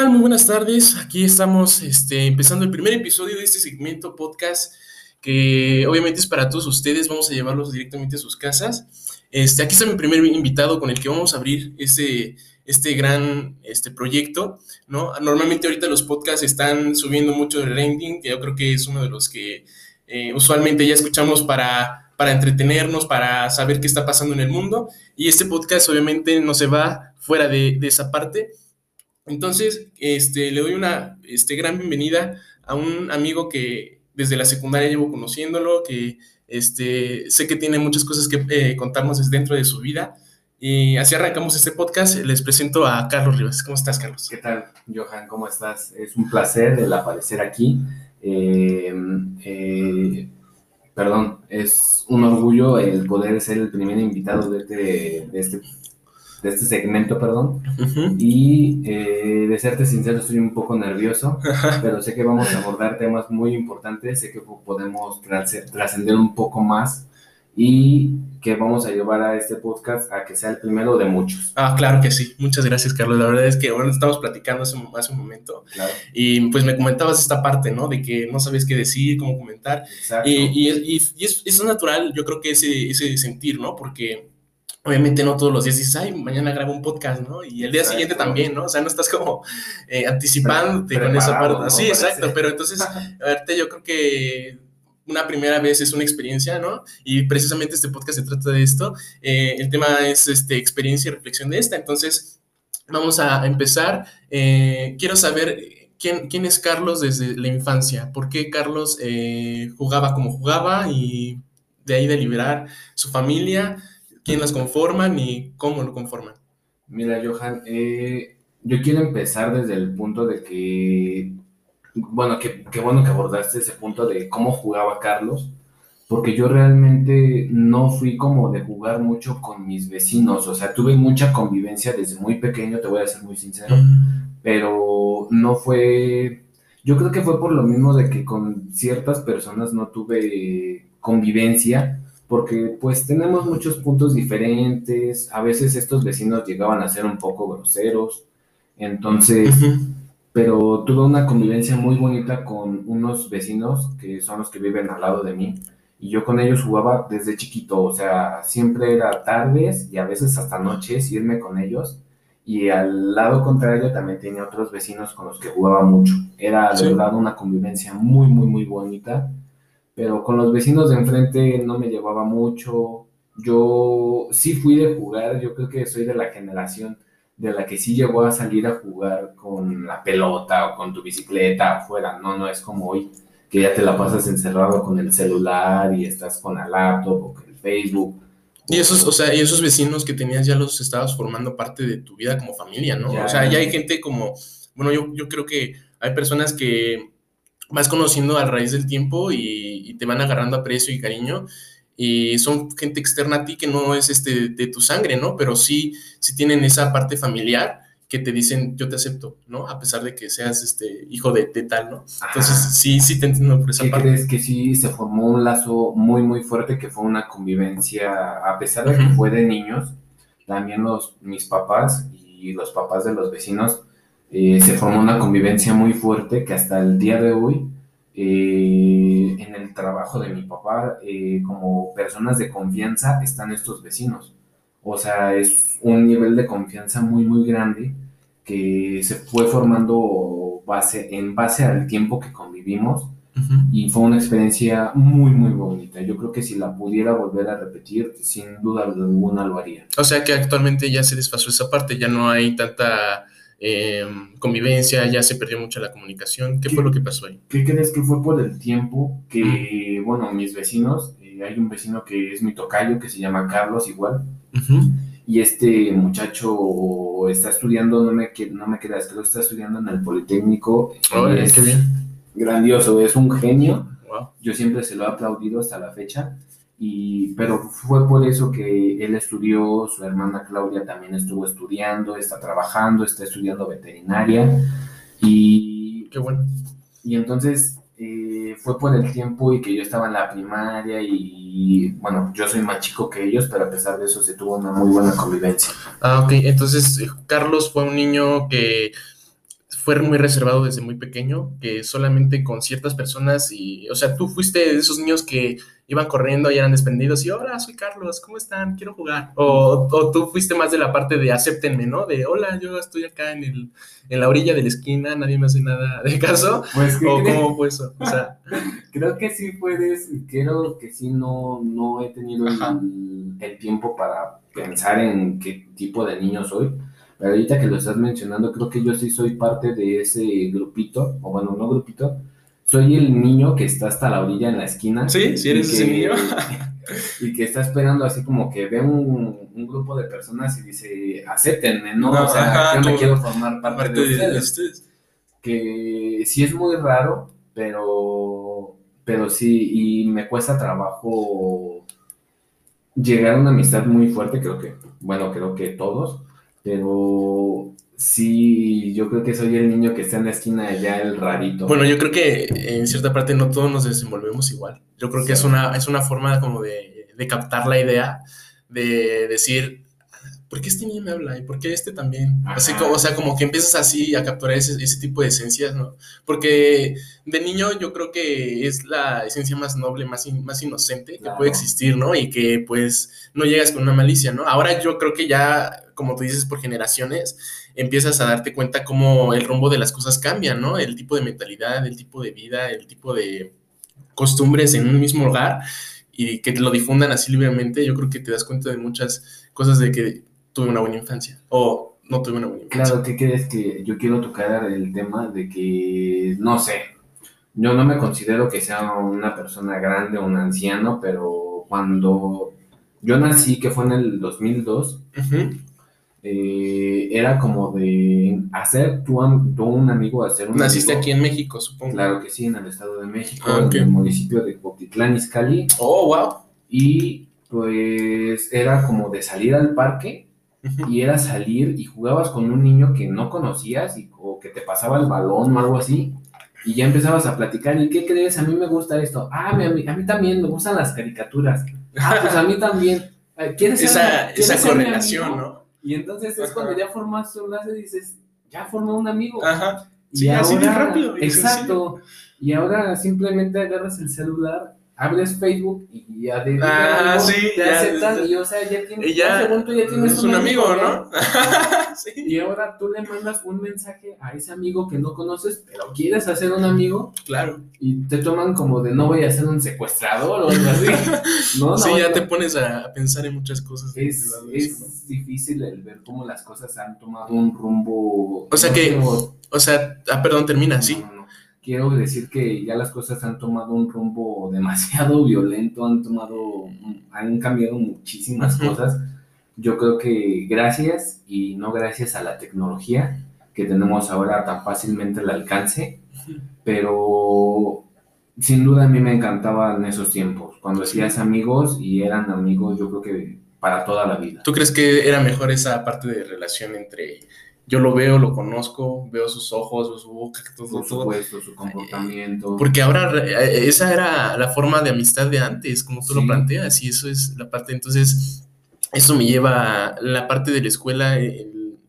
tal? Muy buenas tardes. Aquí estamos este, empezando el primer episodio de este segmento podcast que obviamente es para todos ustedes. Vamos a llevarlos directamente a sus casas. Este, aquí está mi primer invitado con el que vamos a abrir este, este gran este proyecto. ¿no? Normalmente ahorita los podcasts están subiendo mucho de rating, que yo creo que es uno de los que eh, usualmente ya escuchamos para, para entretenernos, para saber qué está pasando en el mundo. Y este podcast obviamente no se va fuera de, de esa parte. Entonces, este, le doy una este, gran bienvenida a un amigo que desde la secundaria llevo conociéndolo, que este, sé que tiene muchas cosas que eh, contarnos dentro de su vida. Y así arrancamos este podcast. Les presento a Carlos Rivas. ¿Cómo estás, Carlos? ¿Qué tal, Johan? ¿Cómo estás? Es un placer el aparecer aquí. Eh, eh, perdón, es un orgullo el poder ser el primer invitado de este, de este de este segmento, perdón. Y eh, de serte sincero, estoy un poco nervioso, pero sé que vamos a abordar temas muy importantes, sé que podemos trascender un poco más y que vamos a llevar a este podcast a que sea el primero de muchos. Ah, claro que sí. Muchas gracias, Carlos. La verdad es que bueno, estamos platicando hace, hace un momento y pues me comentabas esta parte, ¿no? De que no sabes qué decir, cómo comentar. Exacto. Y, y, y, es, es, natural, yo creo que ese, ese sentir, ¿no? Porque obviamente no todos los días dices, ay, mañana grabo un podcast, ¿no? Y el día siguiente también, ¿no? O sea, no estás como eh, anticipándote con esa parte. Sí, exacto, pero entonces, a verte, yo creo que una primera vez es una experiencia, ¿no? Y precisamente este podcast se trata de esto. Eh, el tema es este, experiencia y reflexión de esta. Entonces, vamos a empezar. Eh, quiero saber quién, quién es Carlos desde la infancia. ¿Por qué Carlos jugaba como jugaba y de ahí deliberar su familia? Quién las conforman y cómo lo conforman. Mira, Johan, eh, yo quiero empezar desde el punto de que, bueno, qué bueno que abordaste ese punto de cómo jugaba Carlos, porque yo realmente no fui como de jugar mucho con mis vecinos, o sea, tuve mucha convivencia desde muy pequeño, te voy a ser muy sincero, pero no fue, yo creo que fue por lo mismo de que con ciertas personas no tuve convivencia, porque pues tenemos muchos puntos diferentes, a veces estos vecinos llegaban a ser un poco groseros, entonces, pero tuve una convivencia muy bonita con unos vecinos que son los que viven al lado de mí, y yo con ellos jugaba desde chiquito, o sea, siempre era tardes y a veces hasta noches irme con ellos, y al lado contrario también tenía otros vecinos con los que jugaba mucho, era de verdad una convivencia muy, muy, muy bonita pero con los vecinos de enfrente no me llevaba mucho. Yo sí fui de jugar, yo creo que soy de la generación de la que sí llegó a salir a jugar con la pelota o con tu bicicleta afuera, no, no es como hoy, que ya te la pasas encerrado con el celular y estás con la laptop o con el Facebook. Y esos, o sea, y esos vecinos que tenías ya los estabas formando parte de tu vida como familia, ¿no? o sea, ya hay gente como, bueno, yo, yo creo que hay personas que vas conociendo a raíz del tiempo y, te van agarrando aprecio y cariño. Y son gente externa a ti que no es este, de tu sangre, ¿no? Pero sí, sí tienen esa parte familiar que te dicen, yo te acepto, ¿no? A pesar de que seas este hijo de, tal, ¿no? Entonces, sí, sí te entiendo por esa ¿Qué crees que sí se formó un lazo muy, muy fuerte que fue una convivencia, a pesar de que fue de niños, también los, mis papás y los papás de los vecinos eh, se formó una convivencia muy fuerte que hasta el día de hoy, eh, en el trabajo de mi papá, eh, como personas de confianza, están estos vecinos. O sea, es un nivel de confianza muy, muy grande que se fue formando base, en base al tiempo que convivimos. Y fue una experiencia muy, muy bonita. Yo creo que si la pudiera volver a repetir, sin duda alguna lo haría. O sea que actualmente ya se desfasó esa parte, ya no hay tanta eh, convivencia, ya se perdió mucho la comunicación. ¿Qué, fue lo que pasó ahí? ¿Qué crees que fue por el tiempo que, bueno, mis vecinos, eh, hay un vecino que es mi tocayo, que se llama Carlos igual, y este muchacho está estudiando, no me, no me quedas, creo que está estudiando en el Politécnico. es qué bien. Grandioso, es un genio. Yo siempre se lo he aplaudido hasta la fecha. Y, pero fue por eso que él estudió, su hermana Claudia también estuvo estudiando, está trabajando, está estudiando veterinaria. Y, Qué bueno. Y entonces eh, fue por el tiempo y que yo estaba en la primaria y, bueno, yo soy más chico que ellos, pero a pesar de eso se tuvo una muy buena convivencia. Ah, ok. Entonces, Carlos fue un niño que fue muy reservado desde muy pequeño, que solamente con ciertas personas y, o sea, tú fuiste de esos niños que iban corriendo y eran desprendidos y, hola, soy Carlos, ¿cómo están? Quiero jugar. O, o, tú fuiste más de la parte de acéptenme, ¿no? De, hola, yo estoy acá en, el, en la orilla de la esquina, nadie me hace nada de caso. Pues, ¿O cómo fue eso? O sea, creo que sí puedes, creo que sí no, no he tenido el, el tiempo para pensar en qué tipo de niño soy pero ahorita que lo estás mencionando, creo que yo sí soy parte de ese grupito, o bueno, no grupito, soy el niño que está hasta la orilla en la esquina. Sí, sí eres ese niño. y que está esperando así como que ve un, un grupo de personas y dice, acéptenme, ¿no? o sea, yo me quiero formar parte, de, ustedes. Que sí es muy raro, pero, pero sí, y me cuesta trabajo llegar a una amistad muy fuerte, creo que, bueno, creo que todos, pero sí, yo creo que soy el niño que está en la esquina allá, el rarito. Bueno, yo creo que en cierta parte no todos nos desenvolvemos igual. Yo creo que es una, es una forma como de, de captar la idea, de decir, ¿por qué este niño me habla? ¿Y por qué este también? Así como, o sea, como que empiezas así a capturar ese, ese, tipo de esencias, ¿no? Porque de niño yo creo que es la esencia más noble, más, más inocente que puede existir, ¿no? Y que pues no llegas con una malicia, ¿no? Ahora yo creo que ya, como tú dices, por generaciones, empiezas a darte cuenta cómo el rumbo de las cosas cambia, ¿no? El tipo de mentalidad, el tipo de vida, el tipo de costumbres en un mismo lugar y que te lo difundan así libremente, yo creo que te das cuenta de muchas cosas de que tuve una buena infancia o no tuve una buena infancia. Claro, ¿qué crees que yo quiero tocar el tema de que, no sé, yo no me considero que sea una persona grande o un anciano, pero cuando yo nací, que fue en el 2002, eh, era como de hacer tú, un amigo, hacer un Naciste aquí en México, supongo. Claro que sí, en el Estado de México, ah, en el municipio de Cotitlán, Izcalli. Oh, wow. Y pues era como de salir al parque y era salir y jugabas con un niño que no conocías y, o que te pasaba el balón o algo así y ya empezabas a platicar y ¿qué crees? A mí me gusta esto. Ah, a mí, a mí también me gustan las caricaturas. Ah, pues a mí también. ¿Quieres esa, esa correlación, ¿no? Y entonces es cuando ya formas un lazo y dices, ya formó un amigo. Ajá. Sí, y así de rápido. Exacto. Y ahora simplemente agarras el celular abres Facebook y ya de ah, sí, te ya, aceptan y o sea ya tienes ya, ya tienes es un, amigo, ¿no? sí. Y ahora tú le mandas un mensaje a ese amigo que no conoces, pero quieres hacer un amigo, claro. Y te toman como de no voy a ser un secuestrador o algo así. no, no, sí, ya te pones a pensar en muchas cosas. Es, es difícil el ver cómo las cosas han tomado un rumbo. O sea que, o sea, ah, perdón, termina, sí quiero decir que ya las cosas han tomado un rumbo demasiado violento, han tomado, han cambiado muchísimas cosas. Yo creo que gracias y no gracias a la tecnología que tenemos ahora tan fácilmente al alcance, pero sin duda a mí me encantaban esos tiempos, cuando hacías amigos y eran amigos, yo creo que para toda la vida. ¿Tú crees que era mejor esa parte de relación entre yo lo veo, lo conozco, veo sus ojos, su boca, todo. supuesto, su comportamiento. Porque ahora eh, esa era la forma de amistad de antes, como tú lo planteas, y eso es la parte, entonces, eso me lleva a la parte de la escuela,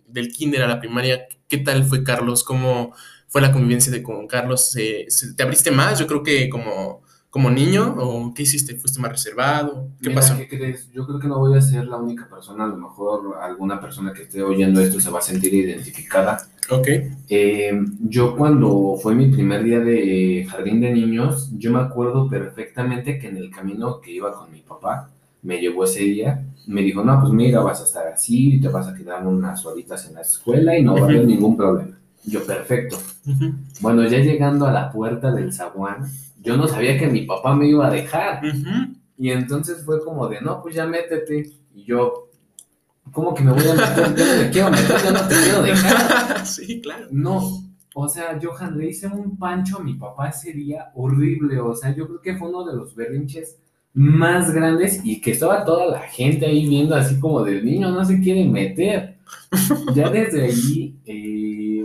del kinder a la primaria. ¿Qué tal fue Carlos? ¿Cómo fue la convivencia de con Carlos? ¿Te abriste más? Yo creo que como como niño o qué hiciste? ¿Fuiste más reservado? ¿Qué pasó? ¿qué crees? Yo creo que no voy a ser la única persona, a lo mejor alguna persona que esté oyendo esto se va a sentir identificada. Ok. Eh, yo cuando fue mi primer día de jardín de niños, yo me acuerdo perfectamente que en el camino que iba con mi papá, me llevó ese día, me dijo, no, pues mira, vas a estar así, te vas a quedar unas horitas en la escuela y no va a haber ningún problema. Yo, perfecto. Bueno, ya llegando a la puerta del zaguán, yo no sabía que mi papá me iba a dejar. Y entonces fue como de, no, pues ya métete. Y yo, ¿cómo que me voy a meter? Yo no me quiero meter, yo no te quiero dejar. sí, claro. No, o sea, Johan, le hice un pancho a mi papá ese día horrible. O sea, yo creo que fue uno de los berrinches más grandes y que estaba toda la gente ahí viendo así como del niño no se quiere meter. ya desde ahí, eh,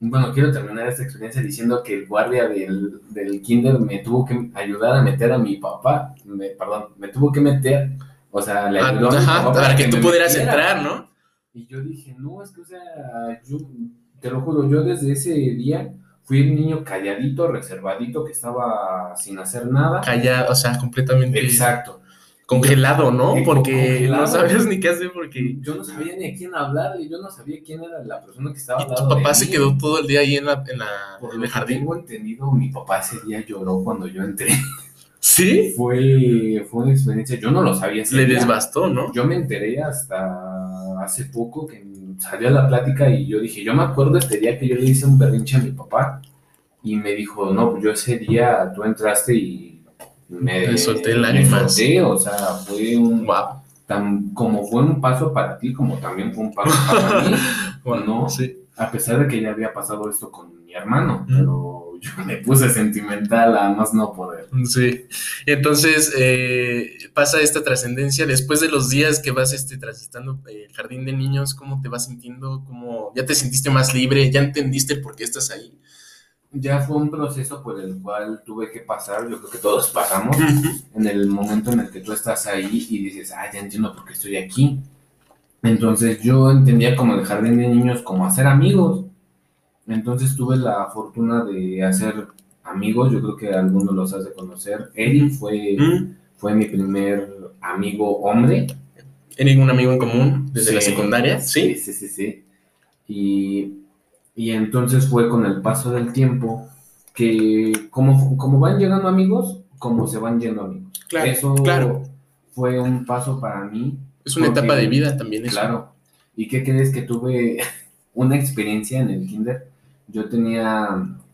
bueno, quiero terminar esta experiencia diciendo que el guardia del, del kinder me tuvo que ayudar a meter a mi papá, me, perdón, me tuvo que meter, o sea, le ah, ayudó a mi papá para, que, tú pudieras entrar, ¿no? Y yo dije, no, es que, o sea, yo, te lo juro, yo desde ese día fui el niño calladito, reservadito, que estaba sin hacer nada. Callado, o sea, completamente. Exacto. Congelado, ¿no? Porque no sabías ni qué hacer porque... Yo no sabía ni a quién hablarle, yo no sabía quién era la persona que estaba ¿Y tu papá se quedó todo el día ahí en, la, en, la, Por en el jardín? tengo entendido, mi papá ese día lloró cuando yo entré. ¿Sí? Fue, fue una experiencia, yo no lo sabía. Le día. desbastó, ¿no? Yo me enteré hasta hace poco que salió la plática y yo dije, yo me acuerdo este día que yo le hice un berrinche a mi papá y me dijo, no, yo ese día tú entraste y me, solté me solté, o sea, fue un, Wow. tan, como fue un paso para ti, como también fue un paso para mí, ¿no? Sí. A pesar de que ya había pasado esto con mi hermano, Mm. pero yo me puse sentimental a más no poder. Sí. Entonces eh, pasa esta trascendencia después de los días que vas este, transitando el jardín de niños, ¿cómo te vas sintiendo? ¿Cómo ya te sentiste más libre? ¿Ya entendiste el por qué estás ahí? Ya fue un proceso por el cual tuve que pasar, yo creo que todos pasamos, en el momento en el que tú estás ahí y dices, ah, ya entiendo por qué estoy aquí. Entonces yo entendía como el jardín de niños como hacer amigos. Entonces tuve la fortuna de hacer amigos, yo creo que algunos los has de conocer. Eric fue, ¿Mm? fue mi primer amigo hombre. ¿Eres un amigo en común desde la secundaria? Sí, Sí. sí, sí, sí. Y, y entonces fue con el paso del tiempo que como, como van llegando amigos, como se van yendo amigos. Claro, Eso claro. fue un paso para mí. Es una Porque- etapa de vida también. Eso. Claro. ¿Y qué crees que tuve una experiencia en el kinder? Yo tenía,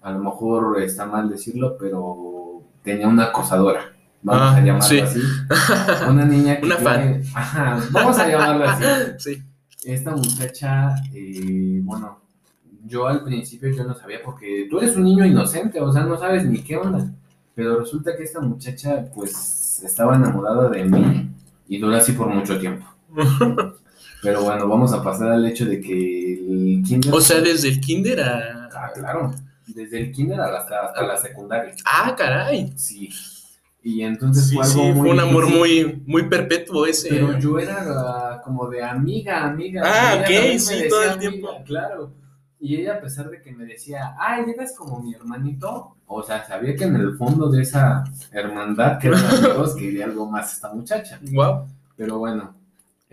a lo mejor está mal decirlo, pero tenía una acosadora. Vamos Ah, a llamarla sí. así. Una niña que Una fan. Ajá, vamos a llamarla así. Sí. Esta muchacha, eh, bueno, yo al principio yo no sabía porque tú eres un niño inocente, o sea, no sabes ni qué onda. Pero resulta que esta muchacha, pues, estaba enamorada de mí y duró así por mucho tiempo. Pero bueno, vamos a pasar al hecho de que el kinder... O sea, desde el kinder a... Ah, claro, desde el kinder hasta, hasta la secundaria. Ah, caray. Sí. Y entonces Sí, fue sí, algo muy fue un amor difícil. muy, muy perpetuo ese. Pero yo era ah, como de amiga, amiga. Ah, ok, sí, todo el amiga, tiempo. Claro. Y ella, a pesar de que me decía, ay, eres como mi hermanito, o sea, sabía que en el fondo de esa hermandad que eran amigos quería algo más esta muchacha. Wow. Pero bueno,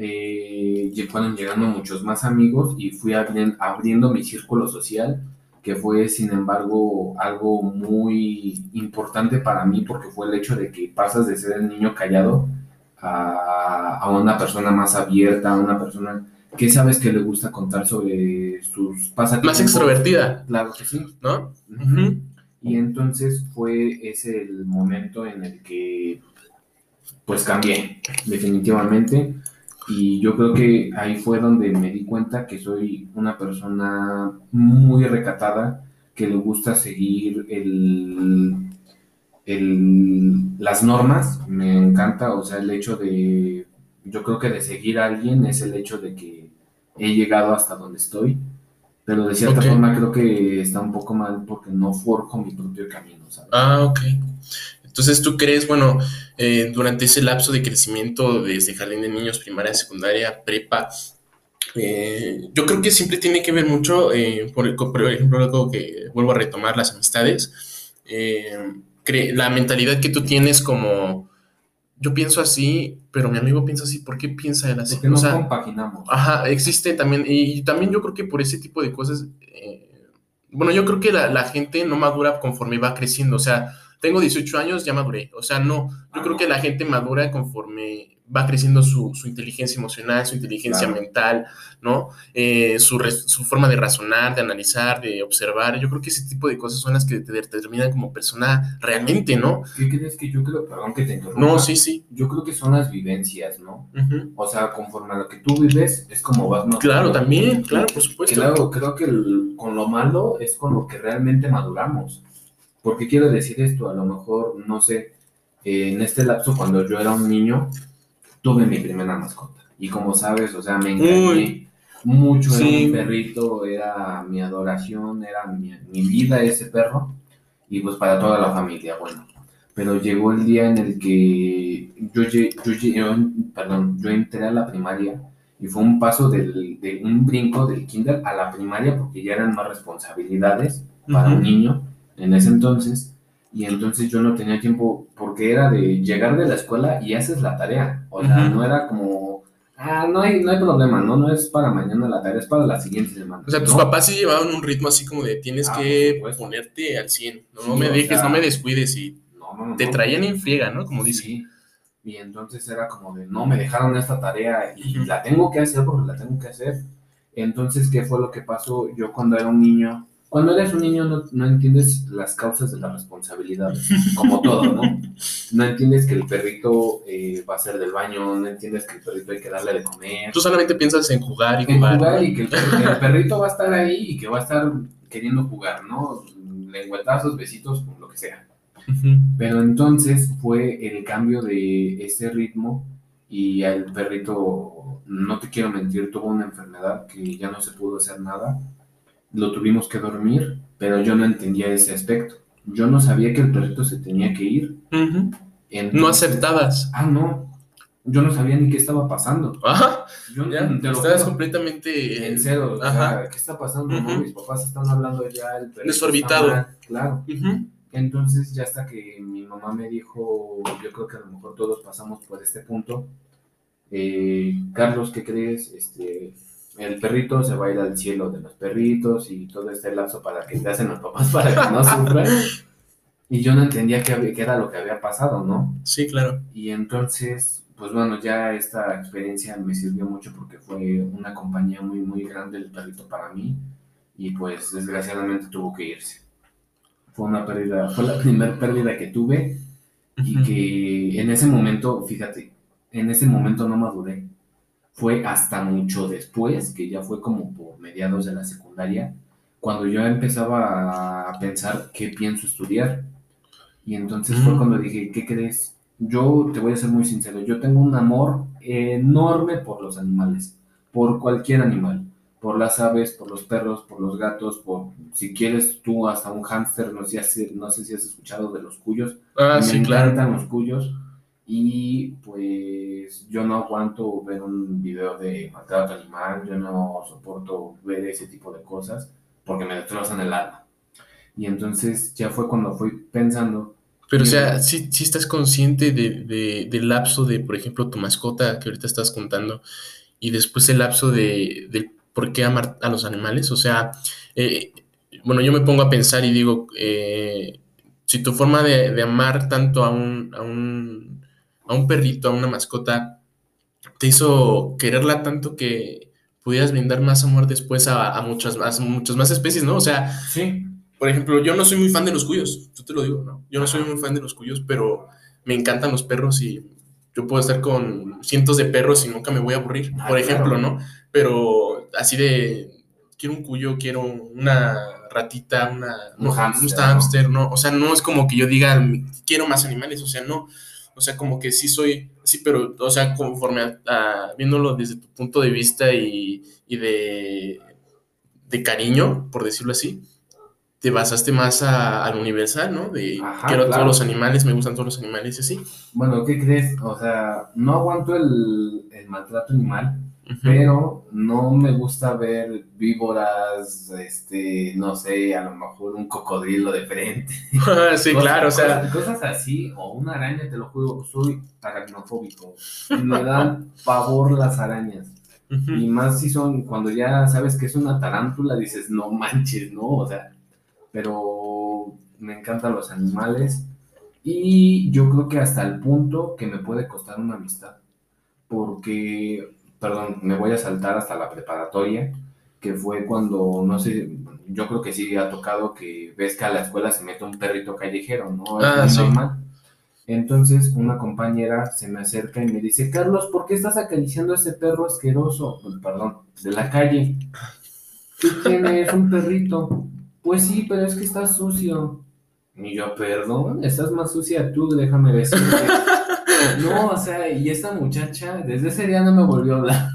eh, fueron llegando muchos más amigos y fui abri- abriendo mi círculo social, que fue, sin embargo, algo muy importante para mí porque fue el hecho de que pasas de ser el niño callado a, a una persona más abierta, a una persona que sabes que le gusta contar sobre sus pasatiempos. Más extrovertida, Claro que sí. ¿no? Y entonces fue ese el momento en el que pues cambié, definitivamente. Y yo creo que ahí fue donde me di cuenta que soy una persona muy recatada, que le gusta seguir el, el- las normas. Me encanta, o sea, el hecho de, yo creo que de seguir a alguien es el hecho de que he llegado hasta donde estoy. Pero de cierta forma creo que está un poco mal porque no forjo mi propio camino, ¿sabes? Ah, ok. Entonces, ¿tú crees, bueno, eh, durante ese lapso de crecimiento desde jardín de niños, primaria, secundaria, prepa, eh, yo creo que siempre tiene que ver mucho, eh, por, por ejemplo, algo que vuelvo a retomar, las amistades, la mentalidad que tú tienes como, yo pienso así, pero mi amigo piensa así, ¿por qué piensa él así? Porque no O sea, compaginamos. Ajá, existe también, y, también yo creo que por ese tipo de cosas, bueno, yo creo que la, la gente no madura conforme va creciendo, o sea, tengo 18 años, ya maduré, o sea, no, yo Ah, creo no. que la gente madura conforme va creciendo su, su inteligencia emocional, su inteligencia Claro. mental, ¿no? Eh, su, su forma de razonar, de analizar, de observar, yo creo que ese tipo de cosas son las que te determinan como persona realmente, ¿no? ¿Qué crees que yo creo? Perdón que te interrumpa. No, sí, sí. Yo creo que son las vivencias, ¿no? O sea, conforme a lo que tú vives, es como vas más. Claro, también, claro, por supuesto. Claro, creo que el- con lo malo es con lo que realmente maduramos. Porque quiero decir esto, a lo mejor, no sé, eh, en este lapso cuando yo era un niño, tuve mi primera mascota. Y como sabes, o sea, me encariñé Uy. mucho, era Sí. un perrito, era mi adoración, era mi, mi vida ese perro. Y pues para toda la familia, bueno. Pero llegó el día en el que yo, yo, yo- perdón, yo entré a la primaria Y fue un paso del, de un brinco del kinder a la primaria porque ya eran más responsabilidades para un niño en ese entonces. Y entonces yo no tenía tiempo porque era de llegar de la escuela y haces la tarea. O sea, no era como, ah, no hay, no hay problema, ¿no? No es para mañana la tarea, es para la siguiente semana. O sea, tus papás sí llevaban un ritmo así como de tienes ah, que ponerte al 100. No, me dejes, no me descuides y te traían en friega, ¿no? Como dice. Y entonces era como de, no, me dejaron esta tarea y la tengo que hacer porque la tengo que hacer. Entonces, ¿qué fue lo que pasó? Yo cuando era un niño, cuando eres un niño no, no entiendes las causas de la responsabilidad, como todo, ¿no? No entiendes que el perrito eh, va a ser del baño, no entiendes que el perrito hay que darle de comer. Tú solamente piensas en jugar y en jugar. y que el, el, perrito va a estar ahí y que va a estar queriendo jugar, ¿no? Lengüetazos, besitos, lo que sea. Pero entonces fue el cambio de ese ritmo y el perrito, no te quiero mentir, tuvo una enfermedad que ya no se pudo hacer nada. Lo tuvimos que dormir, pero yo no entendía ese aspecto. Yo no sabía que el perrito se tenía que ir. no aceptabas. Ah, no. Yo no sabía ni qué estaba pasando. Ajá. Yo estabas completamente en cero. ¿Qué está pasando? Mis papás están hablando ya. El perrito Desorbitado. Claro. Entonces ya hasta que mi mamá me dijo, yo creo que a lo mejor todos pasamos por este punto, eh, Carlos, ¿qué crees? Este, el perrito se va a ir al cielo de los perritos y todo este lapso para que te hacen los papás para que no sufran. Y yo no entendía qué, qué, era lo que había pasado, ¿no? Sí, claro. Y entonces, pues bueno, ya esta experiencia me sirvió mucho porque fue una compañía muy, muy grande el perrito para mí y pues desgraciadamente tuvo que irse fue una pérdida, fue la primera pérdida que tuve y que en ese momento, fíjate, en ese momento no maduré. Fue hasta mucho después, que ya fue como por mediados de la secundaria, cuando yo empezaba a pensar qué pienso estudiar. Y entonces fue cuando dije, ¿qué crees? Yo te voy a ser muy sincero, yo tengo un amor enorme por los animales, por cualquier animal por las aves, por los perros, por los gatos, por si quieres tú hasta un hámster, no sé, no sé si has escuchado de los cuyos. Ah, Me encantan los cuyos. Y pues yo no aguanto ver un video de maltrato animal, yo no soporto ver ese tipo de cosas porque me destrozan el alma. Y entonces ya fue cuando fui pensando. Pero o sea, si ¿sí, estás consciente de, del lapso de, por ejemplo, tu mascota que ahorita estás contando y después el lapso de, del ¿por qué amar a los animales? O sea, eh, bueno, yo me pongo a pensar y digo, eh, si tu forma de, amar tanto a un, a, un, a un perrito, a una mascota, te hizo quererla tanto que pudieras brindar más amor después a, muchas, más, muchas más especies, ¿no? O sea, sí. por ejemplo, yo no soy muy fan de los cuyos, yo te lo digo, ¿no? Yo no soy muy fan de los cuyos, pero me encantan los perros y yo puedo estar con cientos de perros y nunca me voy a aburrir, ah, por ejemplo, ¿no? Pero así de, quiero un cuyo, quiero una ratita, una, un, hamster, ¿no? O sea, no es como que yo diga, quiero más animales, o sea, no. O sea, como que sí soy, sí, pero, o sea, conforme a, viéndolo desde tu punto de vista y, y de, de, cariño, por decirlo así, te basaste más al universal, ¿no? De quiero todos los animales, me gustan todos los animales y así. Bueno, ¿qué crees? O sea, no aguanto el, el maltrato animal, pero no me gusta ver víboras, este, no sé, a lo mejor un cocodrilo de frente. sí, claro, o sea. Cosas, así, o una araña, te lo juro, soy aracnofóbico. Me dan pavor las arañas. Y más si son, cuando ya sabes que es una tarántula, dices, no manches, ¿no? O sea, pero me encantan los animales. Y yo creo que hasta el punto que me puede costar una amistad. Porque perdón, me voy a saltar hasta la preparatoria, que fue cuando, no sé, yo creo que sí ha tocado que ves que a la escuela se mete un perrito callejero, ¿no? Ah, sí. normal. Entonces una compañera se me acerca y me dice, Carlos, ¿por qué estás acariciando a ese perro asqueroso? Perdón, de la calle. ¿Qué tiene? Es un perrito. Pues sí, pero es que está sucio. Y yo, perdón, estás más sucia tú, déjame decirte. No, o sea, y esta muchacha desde ese día no me volvió a hablar.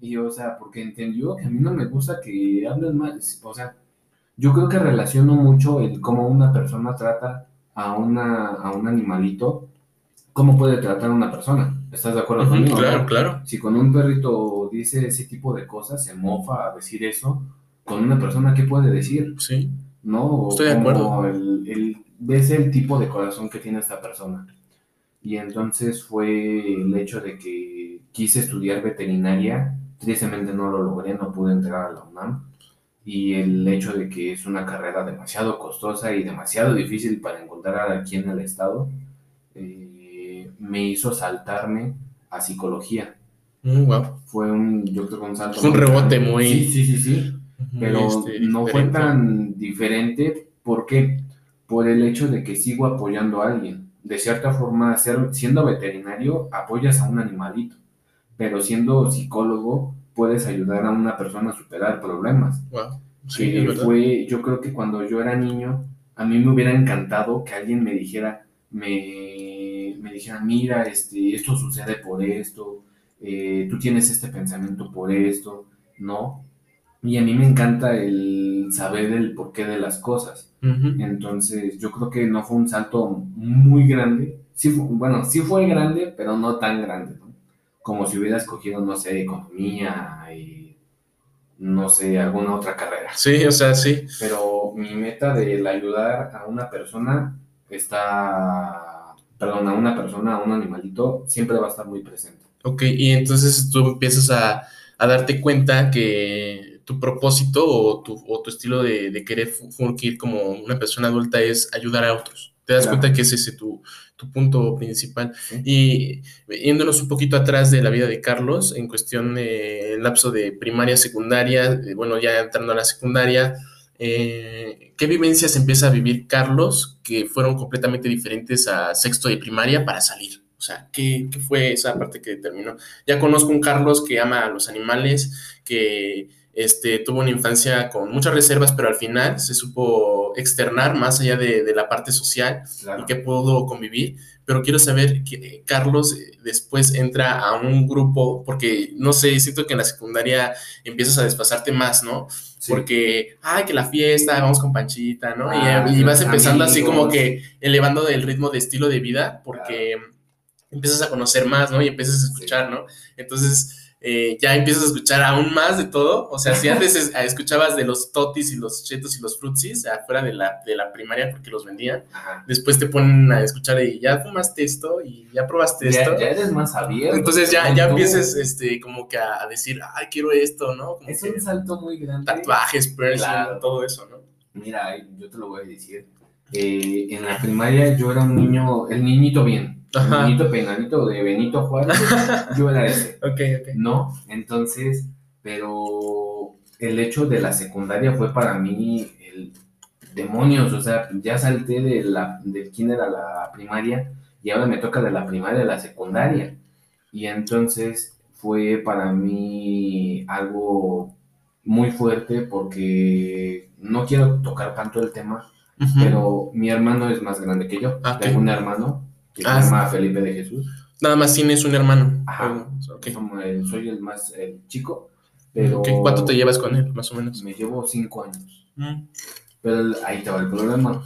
Y, o sea, porque entendió que a mí no me gusta que hablen mal. O sea, yo creo que relaciono mucho el cómo una persona trata a, una, a un animalito cómo puede tratar a una persona. ¿Estás de acuerdo conmigo? Claro, claro. Si con un perrito dice ese tipo de cosas, se mofa a decir eso, con una persona, ¿qué puede decir? Sí. ¿No? Estoy de acuerdo. El, el, ves el tipo de corazón que tiene esta persona. Y entonces fue el hecho de que quise estudiar veterinaria, tristemente no lo logré, no pude entrar a la UNAM. Y el hecho de que es una carrera demasiado costosa y demasiado difícil para encontrar aquí en el estado, eh, me hizo saltarme a psicología. Mm, wow. Fue un, yo creo que un salto. Fue un rebote muy. Sí, sí, sí, sí. Pero este, no fue tan diferente. ¿Por qué? Por el hecho de que sigo apoyando a alguien. De cierta forma, ser, siendo veterinario, apoyas a un animalito. Pero siendo psicólogo, puedes ayudar a una persona a superar problemas. Wow. Sí, que verdad. fue, yo creo que cuando yo era niño, a mí me hubiera encantado que alguien me dijera, me, me dijera, mira, este, esto sucede por esto, eh, tú tienes este pensamiento por esto, ¿no? Y a mí me encanta el saber el porqué de las cosas. Entonces, yo creo que no fue un salto muy grande. Sí fue- bueno, sí fue grande, pero no tan grande, ¿no? Como si hubiera escogido, no sé, economía y, no sé, alguna otra carrera. Sí, o sea, sí. Pero mi meta de ayudar a una persona está, perdón, a una persona, a un animalito, siempre va a estar muy presente. Ok, y entonces tú empiezas a, a darte cuenta que tu propósito o tu, o tu estilo de, de querer fu- fungir como una persona adulta es ayudar a otros. Te das Claro. cuenta que es ese tu, tu punto principal. Sí. Y yéndonos un poquito atrás de la vida de Carlos, en cuestión de el lapso de primaria, secundaria, eh, bueno, ya entrando a la secundaria, eh, ¿qué vivencias empieza a vivir Carlos que fueron completamente diferentes a sexto de primaria para salir? O sea, ¿qué, qué fue esa parte que determinó? Ya conozco un Carlos que ama a los animales, que este, tuvo una infancia con muchas reservas, pero al final se supo externar más allá de, de la parte social Claro. y que pudo convivir. Pero quiero saber que Carlos eh, después entra a un grupo, porque no sé, siento que en la secundaria empiezas a desfasarte más, ¿no? Sí. Porque, ay, que la fiesta, vamos con Panchita, ¿no? Y, Ah, y vas empezando así como que elevando el ritmo de estilo de vida, porque empiezas a conocer más, ¿no? Y empiezas a escuchar, ¿no? Entonces eh, ya empiezas a escuchar aún más de todo. O sea, si antes es- escuchabas de los totis y los chetos y los frutsis afuera de la, de la primaria porque los vendían, Ajá. después te ponen a escuchar y ya fumaste esto y ya probaste esto. Ya, eres más abierto. Entonces ya, ya empiezas este, como que a, a decir, ay, quiero esto, ¿no? Como Es que un salto muy grande. tatuajes, piercing, Claro. todo eso, ¿no? Mira, yo te lo voy a decir. Eh, en la primaria yo era un niño, el niñito bien. Ajá. El niñito peinadito de Benito Juárez. yo era ese. Ok, ok. No, entonces, pero el hecho de la secundaria fue para mí el demonios, o sea, ya salté de la del kinder a la primaria y ahora me toca de la primaria a la secundaria. Y entonces fue para mí algo muy fuerte porque no quiero tocar tanto el tema, Pero mi hermano es más grande que yo. Ah. Tengo un hermano que Ah, se llama Felipe de Jesús. Nada más tienes un hermano. Ajá. Ok. Somos el- soy el más el chico, pero ¿Cuánto te llevas con él, más o menos? me llevo cinco años. Mm. Pero el- ahí va el problema.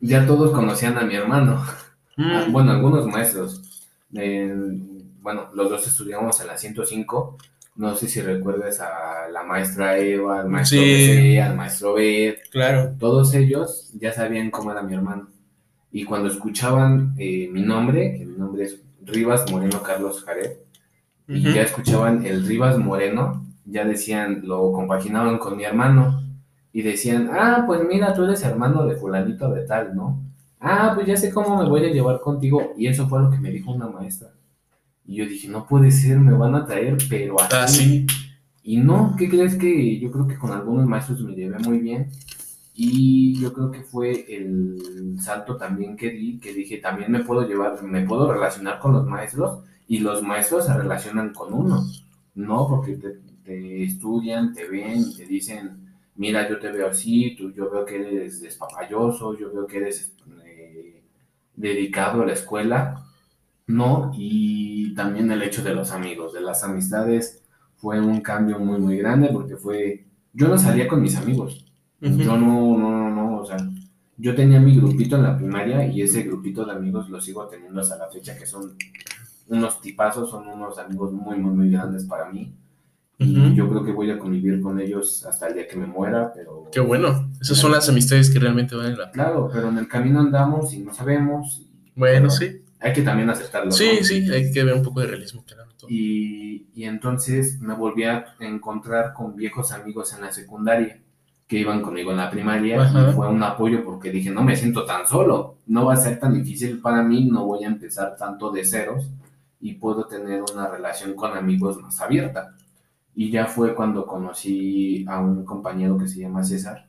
ya todos conocían a mi hermano. Ah, Mm. Bueno, algunos maestros. Eh, bueno, los dos estudiamos en la 105. No sé si recuerdas a la maestra Eva, al maestro Sí. BC, al maestro Bed. Claro. Todos ellos ya sabían cómo era mi hermano. Y cuando escuchaban eh, mi nombre, que mi nombre es Rivas Moreno Carlos Jared, y ya escuchaban el Rivas Moreno, ya decían, lo compaginaban con mi hermano y decían, ah, pues mira, tú eres hermano de fulanito de tal, ¿no? Ah, pues ya sé cómo me voy a llevar contigo. Y eso fue lo que me dijo una maestra. Y yo dije, no puede ser, me van a traer, pero así. Ah, sí. Y no, ¿qué crees que yo creo que con algunos maestros me llevé muy bien? Y yo creo que fue el salto también que di, que dije, también me puedo llevar, me puedo relacionar con los maestros y los maestros se relacionan con uno, ¿no? Porque te, te estudian, te ven y te dicen, mira, yo te veo así, tú, yo veo que eres despapalloso, yo veo que eres eh, dedicado a la escuela, ¿no? Y también el hecho de los amigos, de las amistades, fue un cambio muy, muy grande porque fue, yo no salía con mis amigos, yo no, no, no, no, o sea, yo tenía mi grupito en la primaria y ese grupito de amigos lo sigo teniendo hasta la fecha, que son unos tipazos, son unos amigos muy, muy, muy grandes para mí. Y yo creo que voy a convivir con ellos hasta el día que me muera, pero... Qué bueno, esas son las amistades que realmente valen la pena. Claro, pero en el camino andamos y no sabemos. bueno, sí. Hay que también aceptarlo. Sí, sí, hay que ver un poco de realismo, claro. Y, y entonces me volví a encontrar con viejos amigos en la secundaria que iban conmigo en la primaria y fue un apoyo porque dije, no me siento tan solo, no va a ser tan difícil para mí, no voy a empezar tanto de ceros y puedo tener una relación con amigos más abierta. Y ya fue cuando conocí a un compañero que se llama César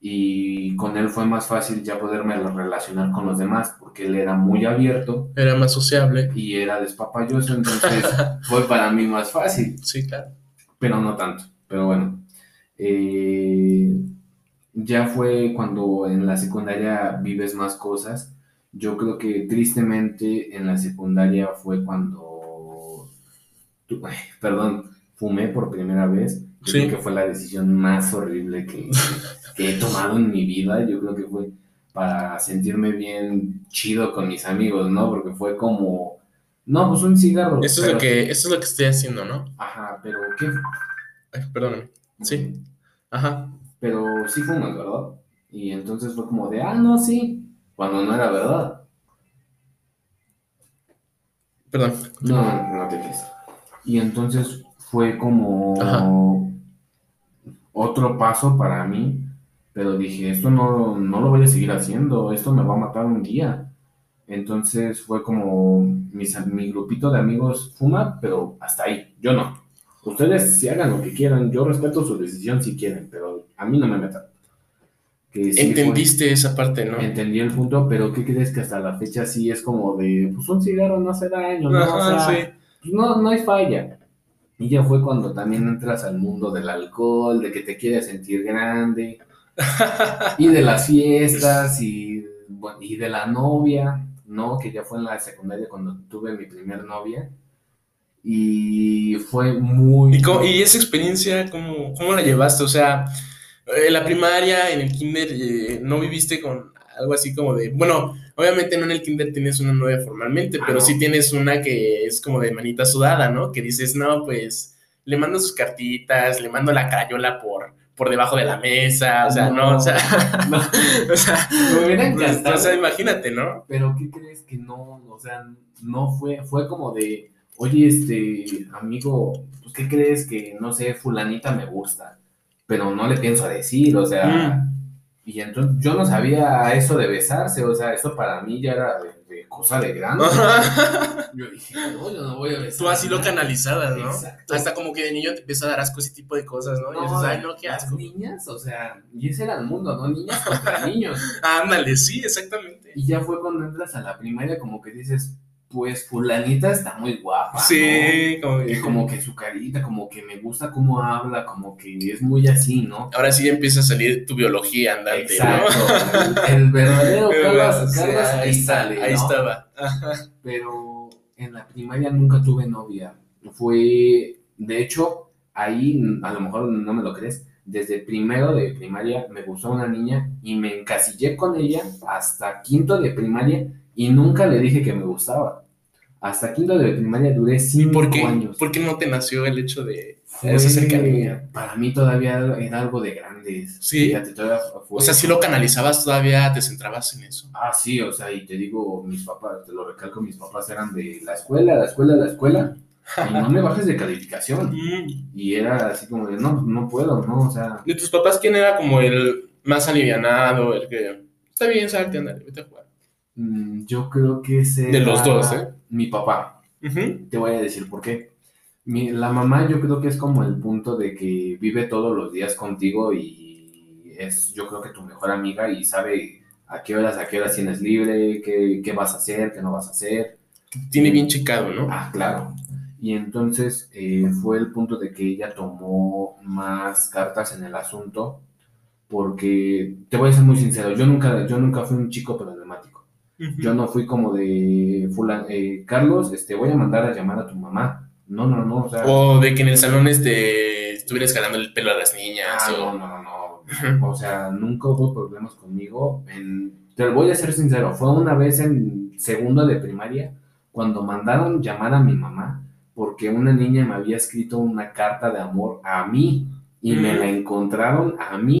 y con él fue más fácil ya poderme relacionar con los demás porque él era muy abierto. Era más sociable. Y era despapalloso, entonces fue para mí más fácil. Sí, claro. Pero no tanto, pero bueno. Eh, ya fue cuando en la secundaria vives más cosas. Yo creo que tristemente en la secundaria fue cuando, perdón, fumé por primera vez. Yo creo que fue la decisión más horrible que, que he tomado en mi vida. Yo creo que fue para sentirme bien chido con mis amigos, ¿no? Porque fue como, no, pues un cigarro. Eso es, lo que, eso es lo que estoy haciendo, ¿no? Ajá, pero ¿qué? Ay, perdóname. Sí. Ajá. Pero sí fumas, ¿verdad? Y entonces fue como de, ah, no, sí, cuando no era verdad. Perdón. No, no te quieres. Y entonces fue como otro paso para mí, pero dije, esto no, no lo voy a seguir haciendo, esto me va a matar un día. Entonces fue como mis, mi grupito de amigos fuma, pero hasta ahí, yo no. Ustedes si hagan lo que quieran, yo respeto su decisión si quieren, pero a mí no me metan. Entendiste esa parte, ¿no? Entendí el punto, pero ¿qué crees que hasta la fecha sí es como de, pues un cigarro no hace daño, ¿no? Pues, no, no hay falla. Y ya fue cuando también entras al mundo del alcohol, de que te quieres sentir grande, y de las fiestas, y, y de la novia, ¿no? Que ya fue en la secundaria cuando tuve mi primer novia y fue muy... ¿Y, esa experiencia, ¿cómo, cómo la llevaste? O sea, en la primaria, en el kinder, eh, ¿no viviste con algo así como de... Bueno, obviamente no en el kinder tienes una novia formalmente, pero sí tienes una que es como de manita sudada, ¿no? Que dices, no, pues le mando sus cartitas, le mando la crayola por, por debajo de la mesa, o sea, no, o sea, no, o sea, me hubiera encantado. O sea, imagínate, ¿no? Pero ¿qué crees que no, o sea, no fue, fue como de oye, este, amigo, pues, ¿qué crees que, no sé, fulanita me gusta? Pero no le pienso a decir, o sea, mm. y entonces yo no sabía eso de besarse, o sea, eso para mí ya era de, cosa de grande. yo dije, no, yo no voy a besar. Tú así lo canalizada, ¿no? Exacto. Hasta como que de niño te empieza a dar asco ese tipo de cosas, ¿no? y dices, ay, no, qué asco. niñas, o sea, y ese era el mundo, ¿no? Niñas contra niños. Ándale, sí, exactamente. Y ya fue cuando entras a la primaria como que dices, pues fulanita está muy guapa. Sí, como, que... como que su carita, como que me gusta cómo habla, como que es muy así, ¿no? Ahora sí empieza a salir tu biología andante, Exacto. El, verdadero Carlos, ahí, sale. Ahí estaba. Pero en la primaria nunca tuve novia. Fue, de hecho, ahí, a lo mejor no me lo crees, desde primero de primaria me gustó una niña y me encasillé con ella hasta quinto de primaria y nunca le dije que me gustaba. Hasta quinto de primaria duré cinco ¿Por qué? años. ¿Por qué no te nació el hecho de esa cercanía? Para mí todavía era algo de grandes. Sí. o sea, si lo canalizabas todavía, te centrabas en eso. Ah, sí, o sea, y te digo, mis papás, te lo recalco, mis papás eran de la escuela, la escuela, la escuela. y no me bajes de calificación. Mm. Y era así como de, no, no puedo, ¿no? O sea. ¿De tus papás quién era como el más alivianado, el que está bien, salte, andale, vete a jugar? Mm, yo creo que es De los dos, ¿eh? Mi papá. Te voy a decir por qué. la mamá yo creo que es como el punto de que vive todos los días contigo y es yo creo que tu mejor amiga y sabe a qué horas, a qué horas tienes libre, qué, qué vas a hacer, qué no vas a hacer. Tiene bien checado, ¿no? Ah, claro. Y entonces eh, fue el punto de que ella tomó más cartas en el asunto porque, te voy a ser muy sincero, yo nunca, yo nunca fui un chico problemático. Yo no fui como de fulan, eh, Carlos, este, voy a mandar a llamar a tu mamá. No, no, no, o sea. O de que en el salón este estuvieras jalando el pelo a las niñas. Ah, no, no, no. O sea, nunca hubo problemas conmigo. te lo voy a ser sincero, fue una vez en segundo de primaria cuando mandaron llamar a mi mamá porque una niña me había escrito una carta de amor a mí y me la encontraron a mí.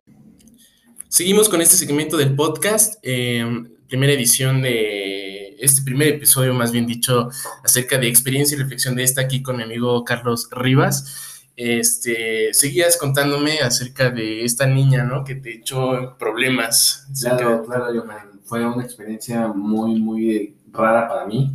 Seguimos con este segmento del podcast, em, primera edición de este primer episodio, más bien dicho, acerca de experiencia y reflexión de esta aquí con mi amigo Carlos Rivas. Este, seguías contándome acerca de esta niña, ¿no? Que te echó problemas. Claro, claro, yo, fue una experiencia muy, muy rara para mí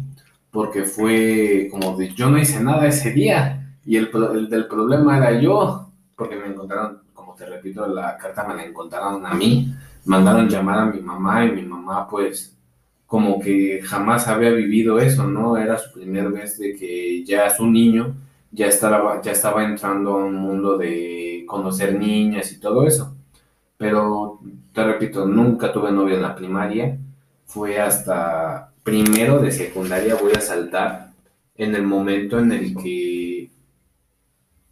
porque fue como de yo no hice nada ese día y el, del problema era yo, porque me encontraron, como te repito, la carta me la encontraron a mí, mandaron llamar a mi mamá y mi mamá pues como que jamás había vivido eso, ¿no? Era su primera vez de que ya su niño ya estaba, ya estaba entrando a un mundo de conocer niñas y todo eso. Pero te repito, nunca tuve novia en la primaria, fue hasta primero de secundaria voy a saltar en el momento en el que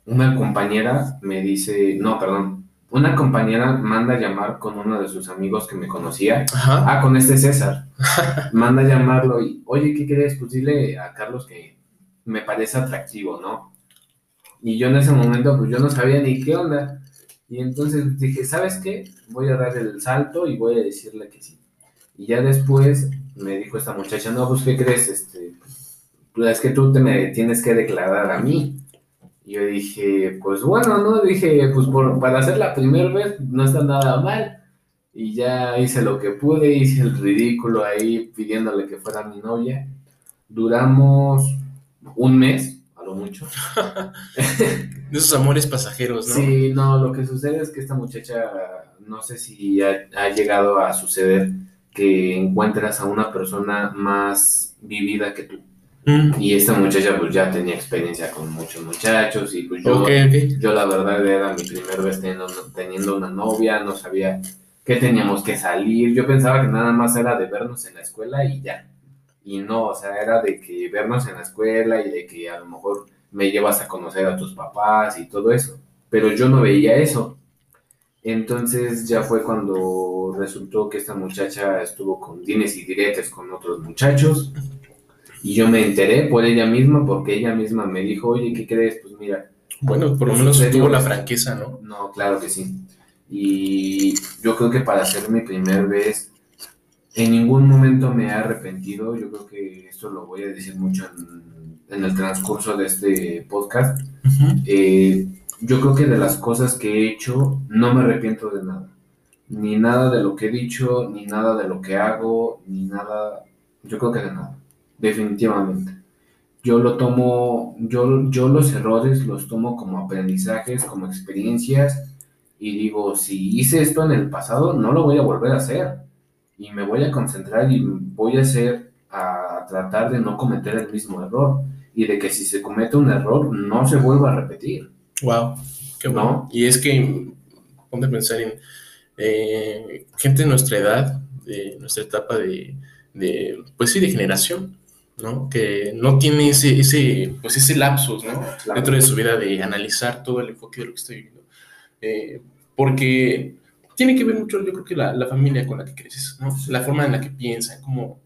una compañera me dice, no, perdón, una compañera manda a llamar con uno de sus amigos que me conocía. Ah, con este César. manda a llamarlo y, oye, ¿qué quieres? Pues dile a Carlos que me parece atractivo, ¿no? Y yo en ese momento, pues yo no sabía ni qué onda. Y entonces dije, ¿sabes qué? Voy a dar el salto y voy a decirle que sí. Y ya después me dijo esta muchacha, no, pues, ¿qué crees? Este, pues, es que tú te me tienes que declarar a mí. Y yo dije, pues bueno, ¿no? Dije, pues por, para hacer la primera vez no está nada mal. Y ya hice lo que pude, hice el ridículo ahí pidiéndole que fuera mi novia. Duramos un mes, a lo mucho. De esos amores pasajeros, ¿no? Sí, no, lo que sucede es que esta muchacha, no sé si ha llegado a suceder, que encuentras a una persona más vivida que tú. Y esta muchacha pues ya tenía experiencia con muchos muchachos y pues yo, yo la verdad era mi primer vez teniendo, teniendo una novia, no sabía que teníamos que salir, yo pensaba que nada más era de vernos en la escuela y ya. Y no, o sea, era de que vernos en la escuela y de que a lo mejor me llevas a conocer a tus papás y todo eso. Pero yo no veía eso. Entonces ya fue cuando resultó que esta muchacha estuvo con dines y diretes con otros muchachos. Y yo me enteré por ella misma, porque ella misma me dijo, oye, ¿qué crees? Pues mira. Bueno, por lo menos tuvo la franqueza, ¿no? No, claro que sí. Y yo creo que para ser mi primer vez, en ningún momento me he arrepentido. Yo creo que esto lo voy a decir mucho en, el transcurso de este podcast yo creo que de las cosas que he hecho no me arrepiento de nada. Ni nada de lo que he dicho, ni nada de lo que hago, ni nada, yo creo que de nada, definitivamente. Yo lo tomo, yo, yo los errores los tomo como aprendizajes, como experiencias y digo, si hice esto en el pasado, no lo voy a volver a hacer. Y me voy a concentrar y voy a hacer, a tratar de no cometer el mismo error. Y de que si se comete un error, no se vuelva a repetir. Wow, qué bueno. Y es que, ponte a pensar en eh, gente de nuestra edad, de nuestra etapa de, pues sí, de generación, ¿no? Que no tiene ese, ese, pues ese lapsus, ¿no? Dentro de su vida de analizar todo el enfoque de lo que estoy viviendo. Eh, porque tiene que ver mucho, yo creo que la, familia con la que creces, ¿no? La forma en la que piensan, cómo,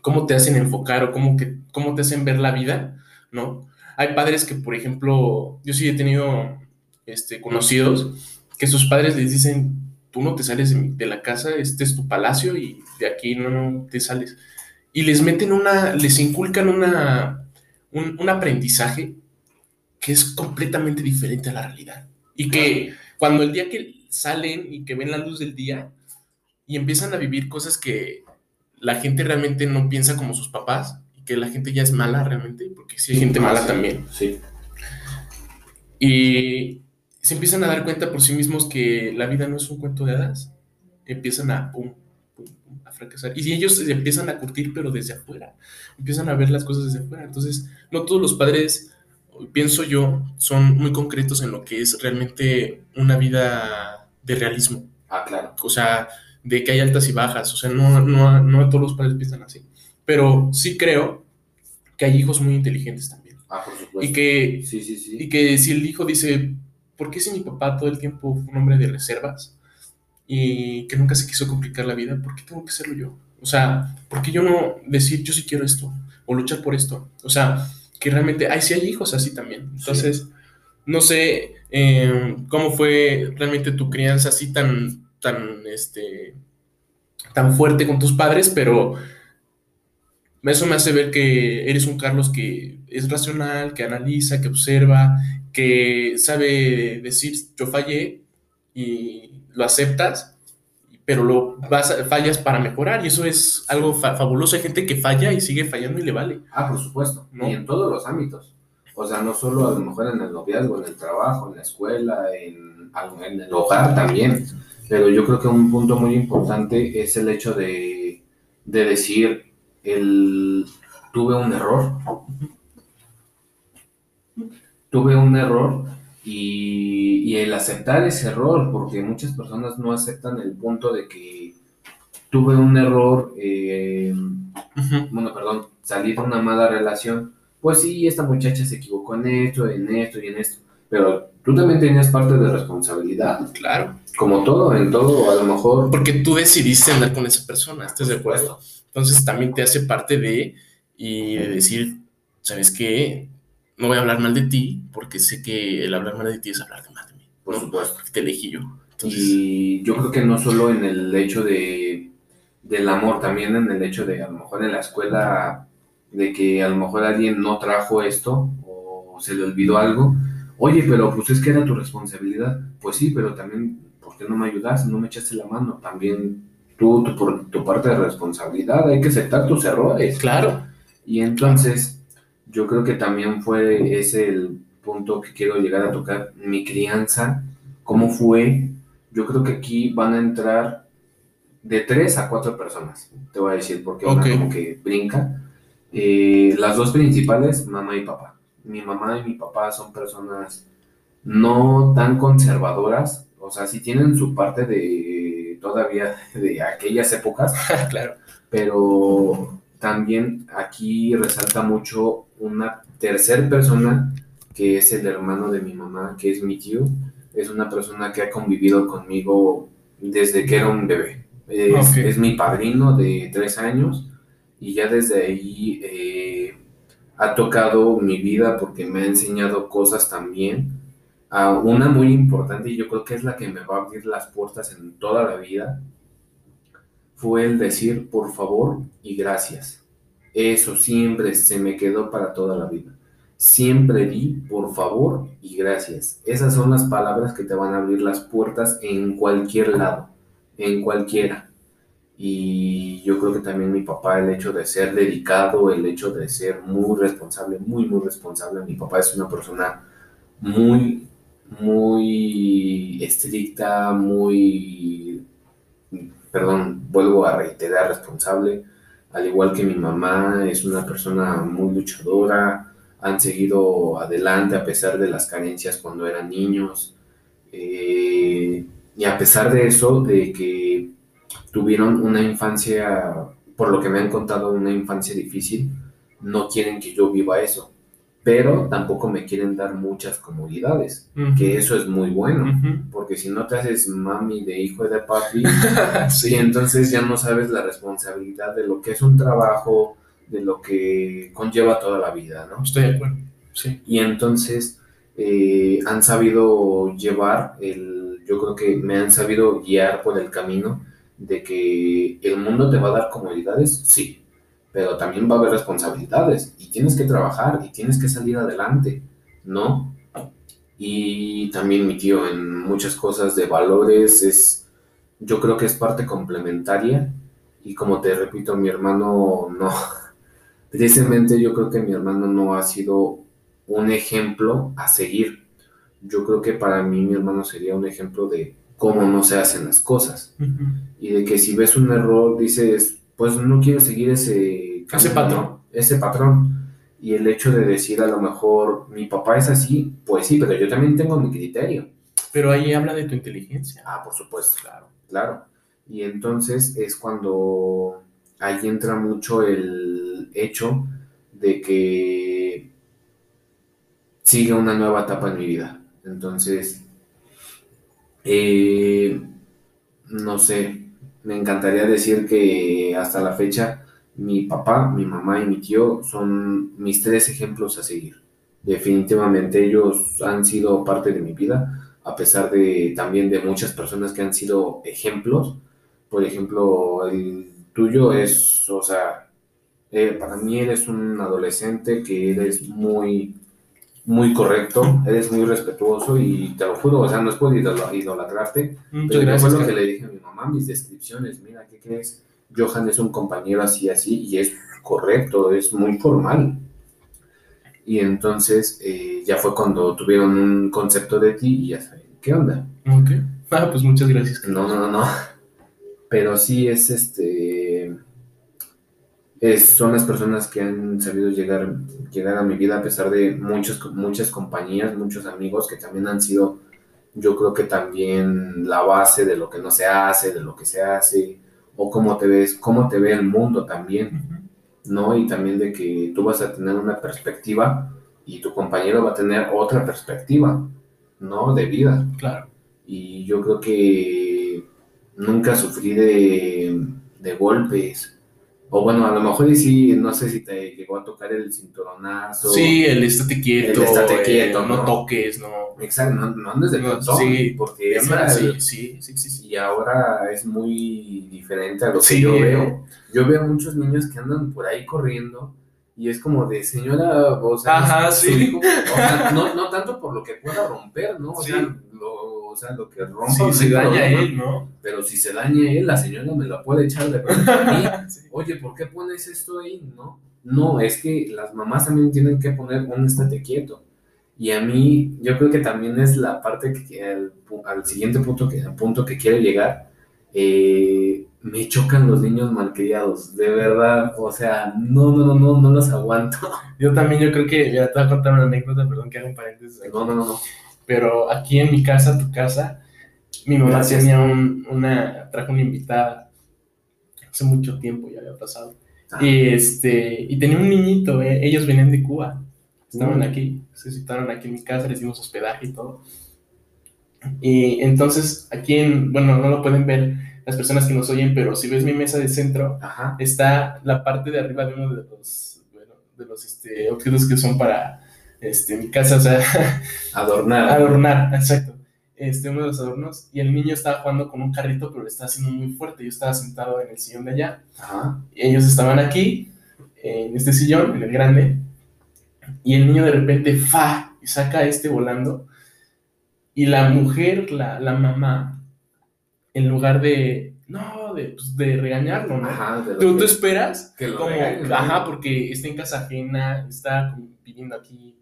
cómo te hacen enfocar o cómo, que, cómo te hacen ver la vida, ¿no? Hay padres que, por ejemplo, yo sí he tenido este, conocidos que sus padres les dicen, tú no te sales de, la casa, este es tu palacio y de aquí no, te sales. Y les meten una, les inculcan una, un, aprendizaje que es completamente diferente a la realidad. Y que cuando el día que salen y que ven la luz del día y empiezan a vivir cosas que la gente realmente no piensa como sus papás, que la gente ya es mala realmente, porque sí hay gente mala también. Sí. Y se empiezan a dar cuenta por sí mismos que la vida no es un cuento de hadas. Empiezan a, a fracasar. Y ellos se empiezan a curtir, pero desde afuera. Empiezan a ver las cosas desde afuera. Entonces, no todos los padres, pienso yo, son muy concretos en lo que es realmente una vida de realismo. Ah, claro. O sea, de que hay altas y bajas. O sea, no, no, no todos los padres piensan así. Pero sí creo que hay hijos muy inteligentes también. Ah, por supuesto. Y que, sí, sí, sí. y que si el hijo dice, ¿por qué si mi papá todo el tiempo fue un hombre de reservas? Y que nunca se quiso complicar la vida, ¿por qué tengo que hacerlo yo? O sea, ¿por qué yo no decir yo sí quiero esto o luchar por esto? O sea, que realmente, ay, sí hay hijos así también. Entonces, no sé eh, cómo fue realmente tu crianza así tan, tan, este, tan fuerte con tus padres, pero eso me hace ver que eres un Carlos que es racional, que analiza, que observa, que sabe decir yo fallé y lo aceptas, pero lo vas, fallas para mejorar y eso es algo fabuloso. Hay gente que falla y sigue fallando y le vale. Ah, por supuesto. Y en todos los ámbitos. O sea, no solo a lo mejor en el noviazgo, en el trabajo, en la escuela, en, en el hogar también. Pero yo creo que un punto muy importante es el hecho de, de decir, el, tuve un error. Tuve un error y, y, el aceptar ese error, porque muchas personas no aceptan el punto de que tuve un error, eh, bueno, perdón, salí de una mala relación pues sí, esta muchacha se equivocó en esto, en esto y en esto, pero tú también tenías parte de responsabilidad. Claro. Como todo, en todo, a lo mejor. Porque tú decidiste andar con esa persona, ¿estás de acuerdo? Entonces también te hace parte de, y de decir, ¿sabes qué? No voy a hablar mal de ti, porque sé que el hablar mal de ti es hablar de mal de mí. Por supuesto. te elegí yo. Y yo creo que no solo en el hecho de, del amor, también en el hecho de, a lo mejor en la escuela de que a lo mejor alguien no trajo esto o se le olvidó algo. Oye, pero pues es que era tu responsabilidad. Pues sí, pero también, ¿por qué no me ayudaste? No me echaste la mano. También tú, tu, por tu parte de responsabilidad, hay que aceptar tus errores. Claro. Y entonces, yo creo que también fue ese el punto que quiero llegar a tocar. Mi crianza, ¿cómo fue? Yo creo que aquí van a entrar de tres a cuatro personas. Te voy a decir, porque una como que brinca eh, las dos principales, mamá y papá. Mi mamá y mi papá son personas no tan conservadoras, o sea, sí tienen su parte de todavía de aquellas épocas, claro. Pero también aquí resalta mucho una tercera persona que es el hermano de mi mamá, que es mi tío. Es una persona que ha convivido conmigo desde que era un bebé. Es, es mi padrino de tres años y ya desde ahí eh, ha tocado mi vida porque me ha enseñado cosas también. Uh, una muy importante y yo creo que es la que me va a abrir las puertas en toda la vida fue el decir por favor y gracias. Eso siempre se me quedó para toda la vida. Siempre di por favor y gracias. Esas son las palabras que te van a abrir las puertas en cualquier lado, en cualquiera. Y yo creo que también mi papá, el hecho de ser dedicado, el hecho de ser muy responsable, muy, muy responsable. Mi papá es una persona muy, muy estricta, muy, perdón, vuelvo a reiterar, responsable. Al igual que mi mamá, es una persona muy luchadora, han seguido adelante a pesar de las carencias cuando eran niños. Eh, y a pesar de eso, de que tuvieron una infancia, por lo que me han contado, una infancia difícil, no quieren que yo viva eso, pero tampoco me quieren dar muchas comodidades, que eso es muy bueno, porque si no te haces mami de hijo de papi, sí. entonces ya no sabes la responsabilidad de lo que es un trabajo, de lo que conlleva toda la vida, ¿no? Estoy de acuerdo, sí. Y entonces eh, han sabido llevar el, yo creo que me han sabido guiar por el camino de que el mundo te va a dar comodidades, sí, pero también va a haber responsabilidades y tienes que trabajar y tienes que salir adelante, ¿no? Y también mi tío en muchas cosas de valores es, yo creo que es parte complementaria y como te repito, mi hermano no, tristemente yo creo que mi hermano no ha sido un ejemplo a seguir. Yo creo que para mí mi hermano sería un ejemplo de cómo no se hacen las cosas. Y de que si ves un error, dices, pues no quiero seguir ese, ese patrón. Ese patrón. Y el hecho de decir a lo mejor, mi papá es así, pues sí, pero yo también tengo mi criterio. Pero ahí habla de tu inteligencia. Ah, por supuesto, claro, claro. Y entonces es cuando ahí entra mucho el hecho de que sigue una nueva etapa en mi vida. Entonces, eh, no sé, me encantaría decir que hasta la fecha mi papá, mi mamá y mi tío son mis tres ejemplos a seguir. Definitivamente ellos han sido parte de mi vida, a pesar de también de muchas personas que han sido ejemplos. Por ejemplo, el tuyo es, o sea, eh, para mí eres un adolescente que eres muy, muy correcto, eres muy respetuoso y te lo juro, o sea, no es por idolatrarte, pero gracias. lo que le dije a mi mamá, mis descripciones, mira, ¿qué crees? Johan es un compañero así, así, y es correcto, es muy formal. Y entonces eh, ya fue cuando tuvieron un concepto de ti y ya saben, ¿qué onda? Ok. Ah, pues muchas gracias. No, no, no, no. Pero sí es este. Es, son las personas que han sabido llegar, llegar a mi vida a pesar de muchos, muchas compañías, muchos amigos que también han sido, yo creo que también la base de lo que no se hace, de lo que se hace, o cómo te ves, cómo te ve el mundo también, ¿no? Y también de que tú vas a tener una perspectiva y tu compañero va a tener otra perspectiva, ¿no? De vida. Claro. Y yo creo que nunca sufrí de, de golpes, o bueno, a lo mejor sí, no sé si te llegó a tocar el cinturonazo. Sí, el estate quieto. El estate quieto, no, toques, no. Exacto, no, no andes de no, Sí, porque es sí, sí, sí, sí, Y ahora es muy diferente a lo que yo veo. Yo veo muchos niños que andan por ahí corriendo y es como de señora, o sea, Ajá, sí. o sea no, no tanto por lo que pueda romper, ¿no? O sea, lo o sea, lo que rompa. Se daña él, ¿no? Pero si se daña él, la señora me la puede echar de frente a mí. Oye, ¿por qué pones esto ahí? No, no, es que las mamás también tienen que poner un estate quieto. Y a mí, yo creo que también es la parte que, al, al siguiente punto que, al punto que quiero llegar, eh, me chocan los niños malcriados, de verdad, o sea, no, no, no, no, no los aguanto. Yo también, yo creo que, ya te voy a contar una anécdota, perdón que haga un paréntesis. No, no, no, no pero aquí en mi casa, tu casa, mi mamá tenía una, trajo una invitada, hace mucho tiempo ya había pasado, ah. y este, y tenía un niñito, eh, ellos venían de Cuba, estaban mm. aquí, se citaron aquí en mi casa, les dimos hospedaje y todo. Y entonces aquí en, bueno, no lo pueden ver las personas que nos oyen, pero si ves mi mesa de centro, está la parte de arriba de uno de los, bueno, de los este, objetos que son para este, mi casa, o sea, adornar. Adornar, exacto. Este, uno de los adornos, y el niño estaba jugando con un carrito, pero le estaba haciendo muy fuerte. Yo estaba sentado en el sillón de allá, y ellos estaban aquí, en este sillón, en el grande, y el niño de repente, fa, y saca este volando, y la mujer, la, la mamá, en lugar de, no, de, pues, de regañarlo, ¿no? Ajá, ¿Tú, tú esperas que lo como, ajá, porque está en casa ajena, está viviendo aquí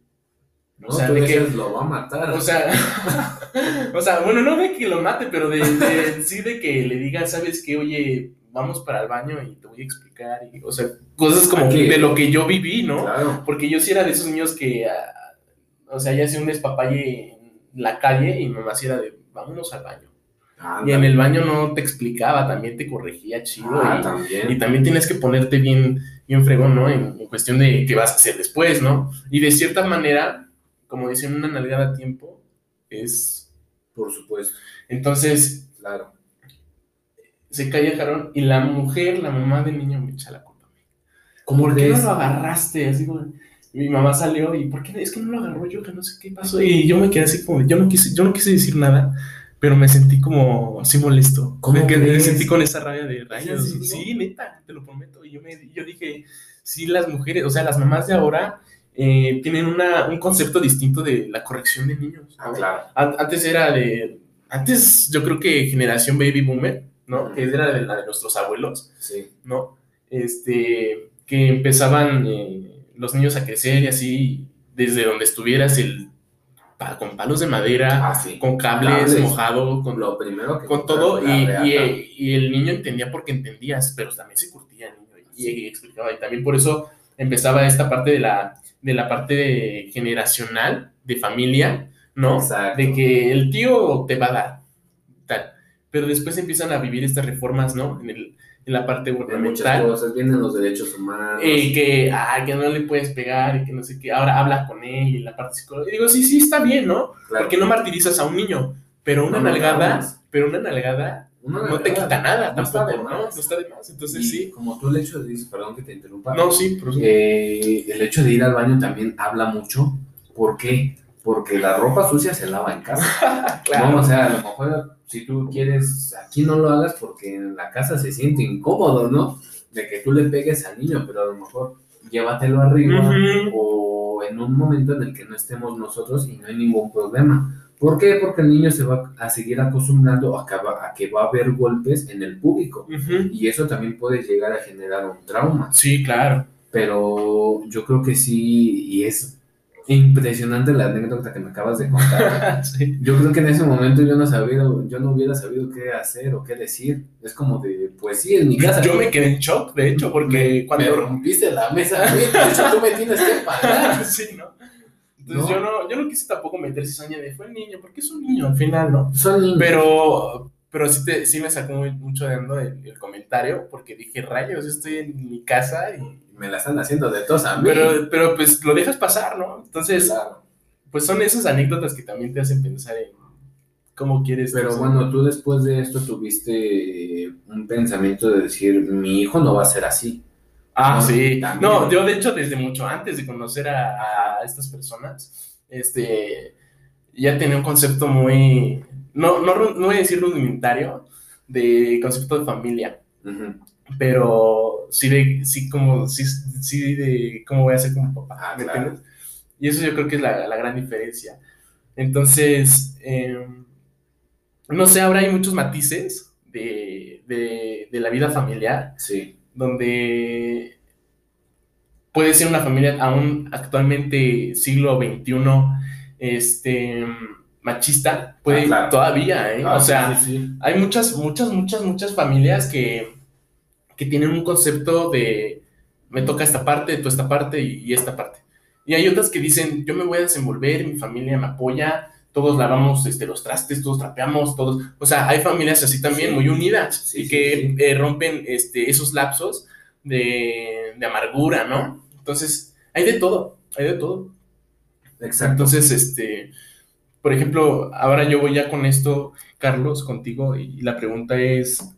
o sea, de que lo va a matar. O sea, o sea, bueno, no de que lo mate, pero de, sí de que le diga, ¿sabes qué? Oye, vamos para el baño y te voy a explicar. Y, o sea, cosas como de lo que yo viví, ¿no? Claro. Porque yo sí era de esos niños que, ah, o sea, ya hacía un despapalle en la calle y mi mamá sí era de, vámonos al baño. y en el baño no te explicaba, también te corregía chido. Ah, y, también. y también tienes que ponerte bien, bien fregón, ¿no? En, en cuestión de qué vas a hacer después, ¿no? Y de cierta manera, como dicen, una nalgada a tiempo es... Por supuesto. Entonces, claro. Se calla Jarón y la mujer, la mamá del niño, me echa la culpa a mí. ¿Cómo ¿Por qué no lo agarraste? Así como, mi mamá salió y ¿por qué? Es que no lo agarró yo, que no sé qué pasó. Y yo me quedé así como, yo no quise, yo no quise decir nada, pero me sentí como así molesto. ¿Cómo me, me sentí con esa rabia de rayos. Sí, neta, te lo prometo. Y yo, me, yo dije, sí, las mujeres, o sea, las mamás de ahora eh, tienen una, un concepto distinto de la corrección de niños. Ah, claro. Antes era de, antes yo creo que generación baby boomer, ¿no? Que era de la de nuestros abuelos, sí. ¿no? Este, que empezaban eh, los niños a crecer y así, desde donde estuvieras, el con palos de madera, ah, con cables, mojado, con lo primero con todo y, y, el niño entendía porque entendías, pero también se curtía el niño y, explicaba y también por eso empezaba esta parte de la de la parte generacional, de familia, ¿no? De que el tío te va a dar, tal. Pero después empiezan a vivir estas reformas, ¿no? En, el, en la parte gubernamental. Muchas cosas, vienen los derechos humanos. Eh, que, ah, que no le puedes pegar y que no sé qué. Ahora habla con él y la parte psicológica. Y digo, sí, sí, está bien, ¿no? Porque no martirizas a un niño. Pero una nalgada, pero una nalgada no te quita nada tampoco, ¿no? No está de más. Entonces, sí. Como tú el hecho de, perdón que te interrumpa. No, sí, pero eh, el hecho de ir al baño también habla mucho. ¿Por qué? Porque la ropa sucia se lava en casa. claro. No, o sea, a lo mejor si tú quieres, aquí no lo hagas porque en la casa se siente incómodo, ¿no? De que tú le pegues al niño, pero a lo mejor llévatelo arriba o en un momento en el que no estemos nosotros y no hay ningún problema. ¿Por qué? Porque el niño se va a seguir acostumbrando a que va, a haber golpes en el público y eso también puede llegar a generar un trauma. Sí, claro. Pero yo creo que sí, y es Impresionante la anécdota que me acabas de contar. Yo creo que en ese momento yo no sabía, yo no hubiera sabido qué hacer o qué decir. Es como de, pues sí, en mi casa. Yo me quedé en shock, de hecho, porque cuando rompiste la mesa, de hecho tú me tienes que pagar. sí, ¿no? Entonces yo no, yo no quise tampoco meter cizaña de fue el niño, porque es un niño al final, ¿no? Son niños. Pero, pero sí, te, sí me sacó mucho de ando el, el comentario, porque dije, rayos, estoy en mi casa y me la están haciendo de tos a mí. Pero, pero pues lo dejas pasar, ¿no? Entonces, pues son esas anécdotas que también te hacen pensar en cómo quieres. Pero bueno, tú después de esto tuviste un pensamiento de decir, mi hijo no va a ser así. Ah, sí. No, yo de hecho desde mucho antes de conocer a, estas personas, este, ya tenía un concepto muy, no, no, no voy a decir rudimentario, de concepto de familia pero sí de, sí como, sí, sí de cómo voy a ser como papá, ah, ¿me entiendes? Y eso yo creo que es la, la gran diferencia. Entonces, em, no sé, ahora hay muchos matices de, de, de, la vida familiar, sí. Donde puede ser una familia aún actualmente siglo XXI, este machista, puede ah, todavía, ¿eh? Ah, o sea, hay muchas, muchas, muchas, muchas familias que que tienen un concepto de me toca esta parte, tú esta parte y, esta parte. Y hay otras que dicen, yo me voy a desenvolver, mi familia me apoya, todos lavamos este, los trastes, todos trapeamos, todos. O sea, hay familias así también muy unidas y que eh, rompen este, esos lapsos de, de, amargura, ¿no? Entonces, hay de todo, hay de todo. Exacto. Entonces, este, por ejemplo, ahora yo voy ya con esto, Carlos, contigo, y la pregunta es,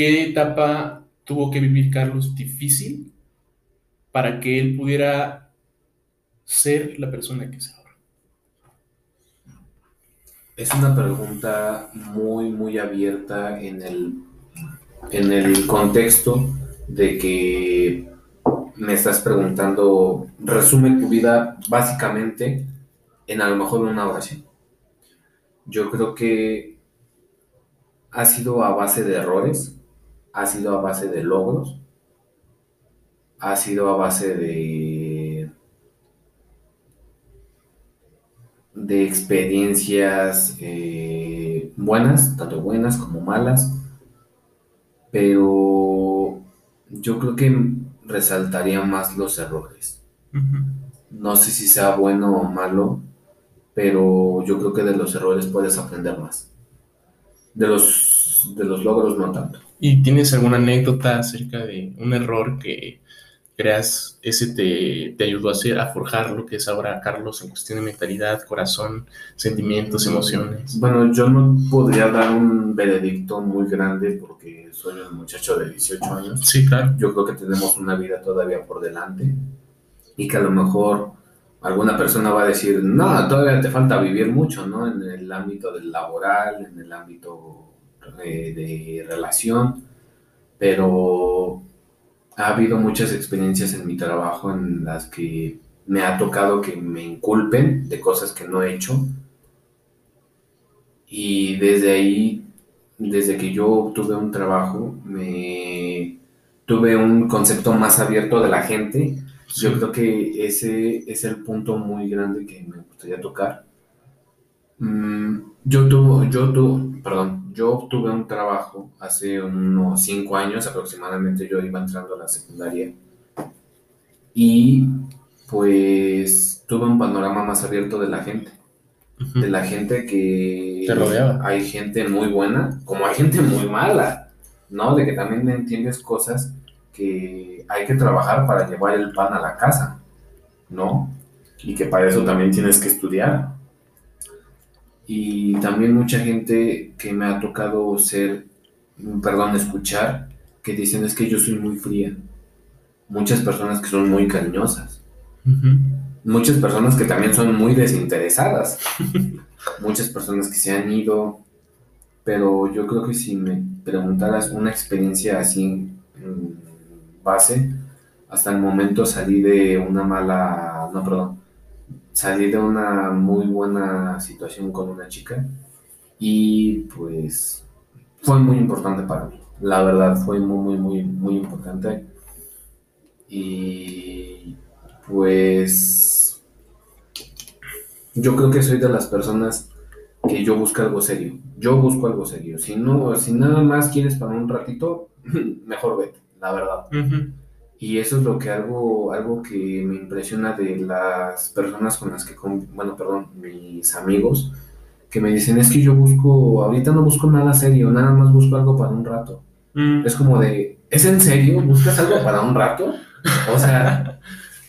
¿Qué etapa tuvo que vivir Carlos difícil para que él pudiera ser la persona que es? Es una pregunta muy, muy abierta en el, en el contexto de que me estás preguntando, resume tu vida básicamente en a lo mejor una oración. Yo creo que ha sido a base de errores, ha sido a base de logros, ha sido a base de, de experiencias eh, buenas, tanto buenas como malas, pero yo creo que resaltaría más los errores. No sé si sea bueno o malo, pero yo creo que de los errores puedes aprender más. De los, de los logros no tanto. ¿Y tienes alguna anécdota acerca de un error que creas ese te, te, ayudó a hacer, a forjar lo que es ahora Carlos en cuestión de mentalidad, corazón, sentimientos, emociones? Bueno, yo no podría dar un veredicto muy grande porque soy un muchacho de 18 años. Sí, claro. Yo creo que tenemos una vida todavía por delante y que a lo mejor alguna persona va a decir, no, todavía te falta vivir mucho, ¿no? En el ámbito del laboral, en el ámbito de, relación, pero ha habido muchas experiencias en mi trabajo en las que me ha tocado que me inculpen de cosas que no he hecho. Y desde ahí, desde que yo obtuve un trabajo, me tuve un concepto más abierto de la gente. Yo creo que ese es el punto muy grande que me gustaría tocar. Mm, yo tuve, yo tuve, perdón, yo obtuve un trabajo hace unos cinco años aproximadamente, yo iba entrando a la secundaria y pues tuve un panorama más abierto de la gente, de la gente que te rodeaba. Hay gente muy buena, como hay gente muy mala, ¿no? De que también entiendes cosas que hay que trabajar para llevar el pan a la casa, ¿no? Y que para eso también tienes que estudiar Y también mucha gente que me ha tocado ser, perdón, escuchar, que dicen es que yo soy muy fría. Muchas personas que son muy cariñosas. Muchas personas que también son muy desinteresadas. Muchas personas que se han ido. Pero yo creo que si me preguntaras una experiencia así en base, hasta el momento salí de una mala, no, perdón, salí de una muy buena situación con una chica y pues fue muy importante para mí. La verdad fue muy, muy, muy, muy importante. Y pues yo creo que soy de las personas que yo busco algo serio. Yo busco algo serio. Si no, si nada más quieres para un ratito, mejor vete, la verdad. Y eso es lo que algo, algo que me impresiona de las personas con las que, bueno, perdón, mis amigos, que me dicen, es que yo busco, ahorita no busco nada serio, nada más busco algo para un rato. Mm. Es como de, ¿es en serio? ¿Buscas algo para un rato? O sea,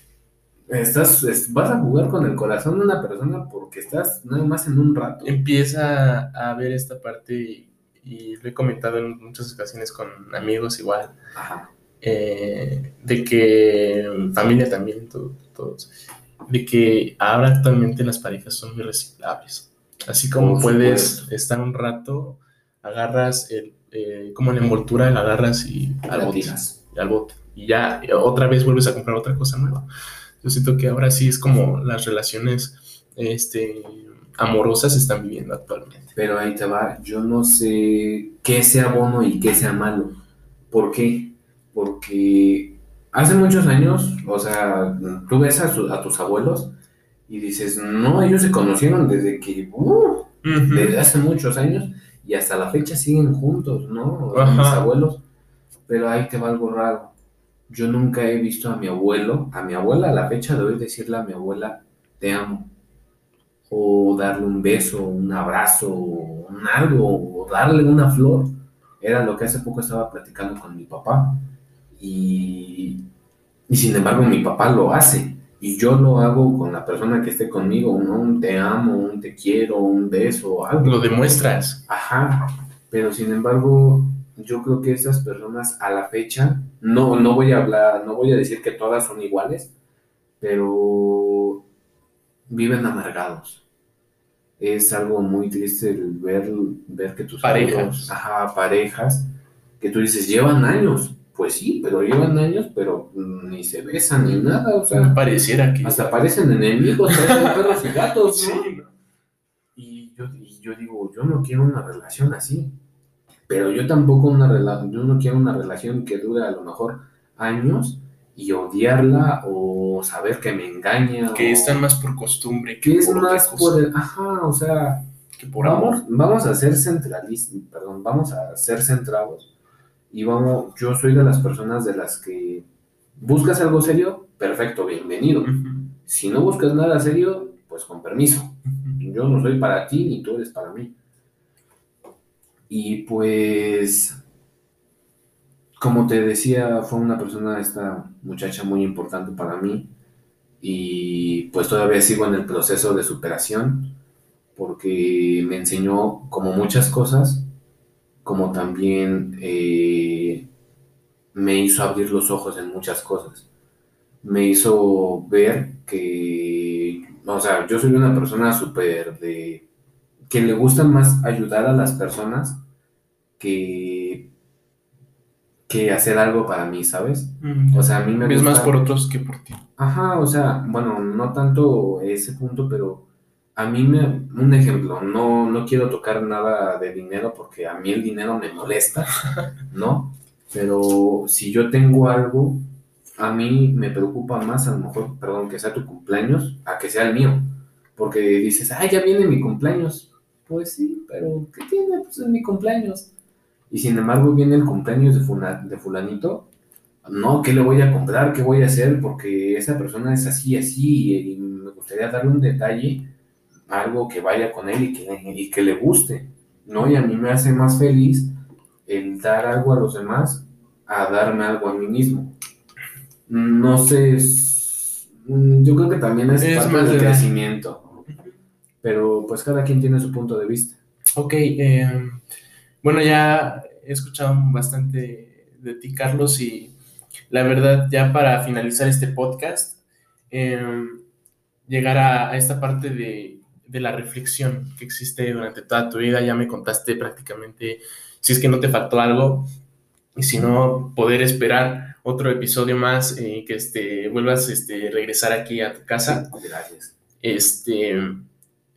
estás, vas a jugar con el corazón de una persona porque estás nada más en un rato. Empieza a ver esta parte y, lo he comentado en muchas ocasiones con amigos igual. Ajá eh, de que familia también, todos, de que ahora actualmente las parejas son muy reciclables. Así como puedes estar un rato, agarras el, eh, como la envoltura, la agarras y al bote, y al bote. Y ya otra vez vuelves a comprar otra cosa nueva. Yo siento que ahora sí es como las relaciones este, amorosas están viviendo actualmente. Pero ahí te va, yo no sé qué sea bueno y qué sea malo. ¿Por qué? Porque hace muchos años, o sea, tú ves a, tus abuelos y dices, no, ellos se conocieron desde que, uh, desde hace muchos años y hasta la fecha siguen juntos, ¿no? Mis abuelos, pero ahí te va algo raro. Yo nunca he visto a mi abuelo, a mi abuela a la fecha de hoy decirle a mi abuela, te amo. O darle un beso, un abrazo, un algo, o darle una flor. Era lo que hace poco estaba platicando con mi papá y, sin embargo mi papá lo hace y yo lo hago con la persona que esté conmigo, ¿no? Un te amo, un te quiero, un beso, algo. Lo demuestras. Ajá, pero sin embargo yo creo que esas personas a la fecha, no, no voy a hablar, no voy a decir que todas son iguales, pero viven amargados. Es algo muy triste el ver, ver que tus parejas, ajá, parejas, que tú dices, llevan años, pues sí, pero llevan años, pero ni se besan ni nada, o sea. Pareciera que. Hasta parecen enemigos, parecen perros y gatos, ¿no? Sí. Y yo, yo digo, yo no quiero una relación así. Pero yo tampoco una relación, yo no quiero una relación que dure a lo mejor años y odiarla o saber que me engaña. Que están más por costumbre. Que, es más por el, ajá, o sea, que por amor. Vamos a ser centralistas, perdón, vamos a ser centrados y vamos, yo soy de las personas de las que buscas algo serio, perfecto, bienvenido. Si no buscas nada serio, pues con permiso. Yo no soy para ti ni tú eres para mí. Y pues, como te decía, fue una persona, esta muchacha muy importante para mí. Y pues todavía sigo en el proceso de superación porque me enseñó como muchas cosas como también eh, me hizo abrir los ojos en muchas cosas. Me hizo ver que, o sea, yo soy una persona súper de, que le gusta más ayudar a las personas que, que hacer algo para mí, ¿sabes? O sea, a mí me... Es más por otros que por ti. Ajá, o sea, bueno, no tanto ese punto, pero a mí me, un ejemplo, no, no quiero tocar nada de dinero porque a mí el dinero me molesta, ¿no? Pero si yo tengo algo, a mí me preocupa más a lo mejor, perdón, que sea tu cumpleaños, a que sea el mío. Porque dices, ah, ya viene mi cumpleaños. Pues sí, pero ¿qué tiene? Pues es mi cumpleaños. Y sin embargo viene el cumpleaños de, de fulanito. No, ¿qué le voy a comprar? ¿Qué voy a hacer? Porque esa persona es así, así, y me gustaría darle un detalle algo que vaya con él y que, que le guste, ¿no? Y a mí me hace más feliz el dar algo a los demás a darme algo a mí mismo. No sé, yo creo que también es, parte del crecimiento. pero pues cada quien tiene su punto de vista. Ok, em, bueno, ya he escuchado bastante de ti, Carlos, y la verdad, ya para finalizar este podcast, em, llegar a, esta parte de, de, la reflexión que existe durante toda tu vida, ya me contaste prácticamente, si es que no te faltó algo, y si no, poder esperar otro episodio más y eh, que este, vuelvas a este, regresar aquí a tu casa. Gracias. Este,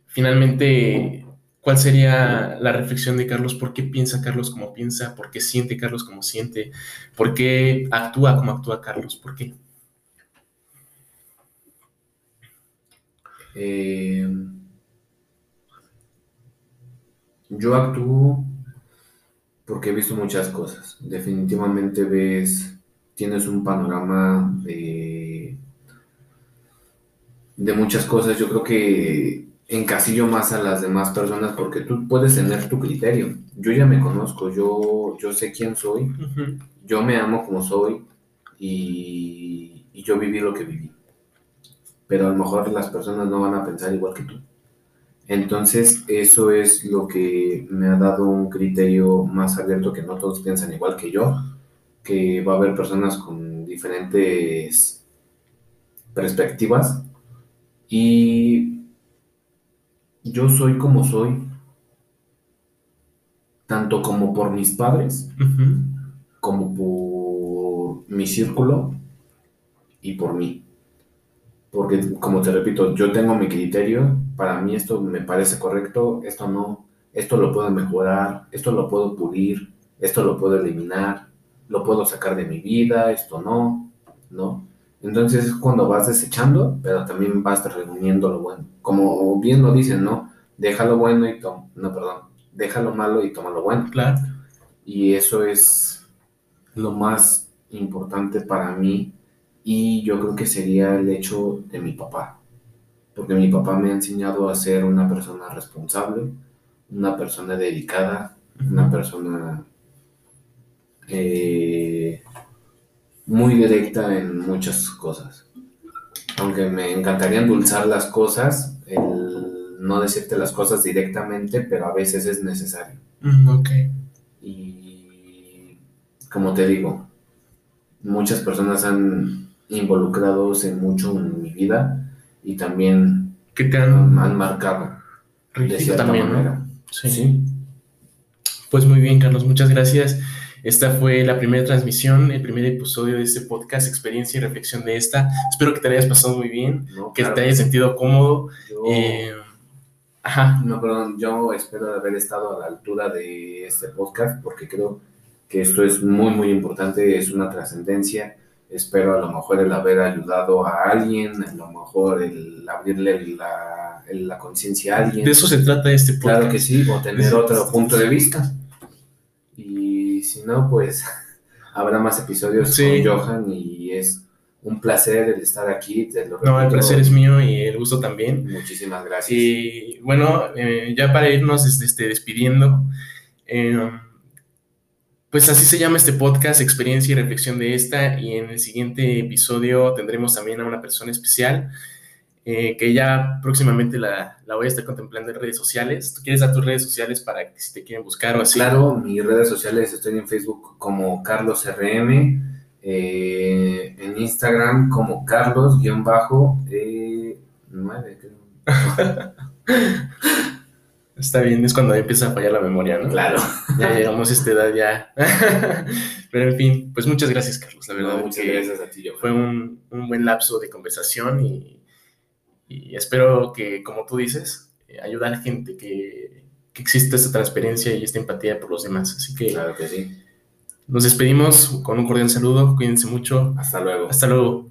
finalmente, ¿cuál sería la reflexión de Carlos? ¿Por qué piensa Carlos como piensa? ¿Por qué siente Carlos como siente? ¿Por qué actúa como actúa Carlos? ¿Por qué? Eh, yo actúo porque he visto muchas cosas. Definitivamente ves, tienes un panorama de, de muchas cosas. Yo creo que encasillo más a las demás personas porque tú puedes tener tu criterio. Yo ya me conozco, yo, yo sé quién soy, yo me amo como soy y, y yo viví lo que viví. Pero a lo mejor las personas no van a pensar igual que tú. Entonces, eso es lo que me ha dado un criterio más abierto, que no todos piensan igual que yo, que va a haber personas con diferentes perspectivas. Y yo soy como soy, tanto como por mis padres, como por mi círculo y por mí. Porque como te repito, yo tengo mi criterio, para mí esto me parece correcto, esto no, esto lo puedo mejorar, esto lo puedo pulir, esto lo puedo eliminar, lo puedo sacar de mi vida, esto no, ¿no? Entonces es cuando vas desechando, pero también vas reuniendo lo bueno. Como bien lo dicen, ¿no? Deja lo bueno y toma, no, perdón, deja lo malo y toma lo bueno. Claro. Y eso es lo más importante para mí y yo creo que sería el hecho de mi papá, porque mi papá me ha enseñado a ser una persona responsable, una persona dedicada, una persona eh, muy directa en muchas cosas. Aunque me encantaría endulzar las cosas, el no decirte las cosas directamente, pero a veces es necesario. ok. Y como te digo, muchas personas han involucrados en mucho en mi vida y también que te han, marcado de cierta también, manera. Sí. Pues muy bien, Carlos, muchas gracias. Esta fue la primera transmisión, el primer episodio de este podcast, experiencia y reflexión de esta. Espero que te hayas pasado muy bien, que te hayas sentido cómodo. Eh, ajá. No, perdón, yo espero haber estado a la altura de este podcast porque creo que esto es muy, muy importante, es una trascendencia espero a lo mejor el haber ayudado a alguien, a lo mejor el abrirle la, la conciencia a alguien. De eso se trata este podcast. Claro que sí, o tener otro punto de vista. Y si no, pues habrá más episodios con Johan y es un placer el estar aquí. no, el placer es mío y el gusto también. Muchísimas gracias. Y bueno, eh, ya para irnos este, despidiendo, eh, pues así se llama este podcast, experiencia y reflexión de esta, y en el siguiente episodio tendremos también a una persona especial eh, que ya próximamente la, voy a estar contemplando en redes sociales. ¿Tú quieres dar tus redes sociales para que si te quieren buscar o así? Claro, mis redes sociales estoy en Facebook como Carlos RM, eh, en Instagram como Carlos-9, eh, Está bien, es cuando empieza a fallar la memoria, ¿no? Claro. Ya llegamos a esta edad ya. Pero en fin, pues muchas gracias, Carlos. La verdad, muchas gracias a ti, yo. Fue un, buen lapso de conversación y, espero que, como tú dices, eh, ayudar a la gente, que, que exista esta transparencia y esta empatía por los demás. Así que. Claro que sí. Nos despedimos con un cordial saludo. Cuídense mucho. Hasta luego. Hasta luego.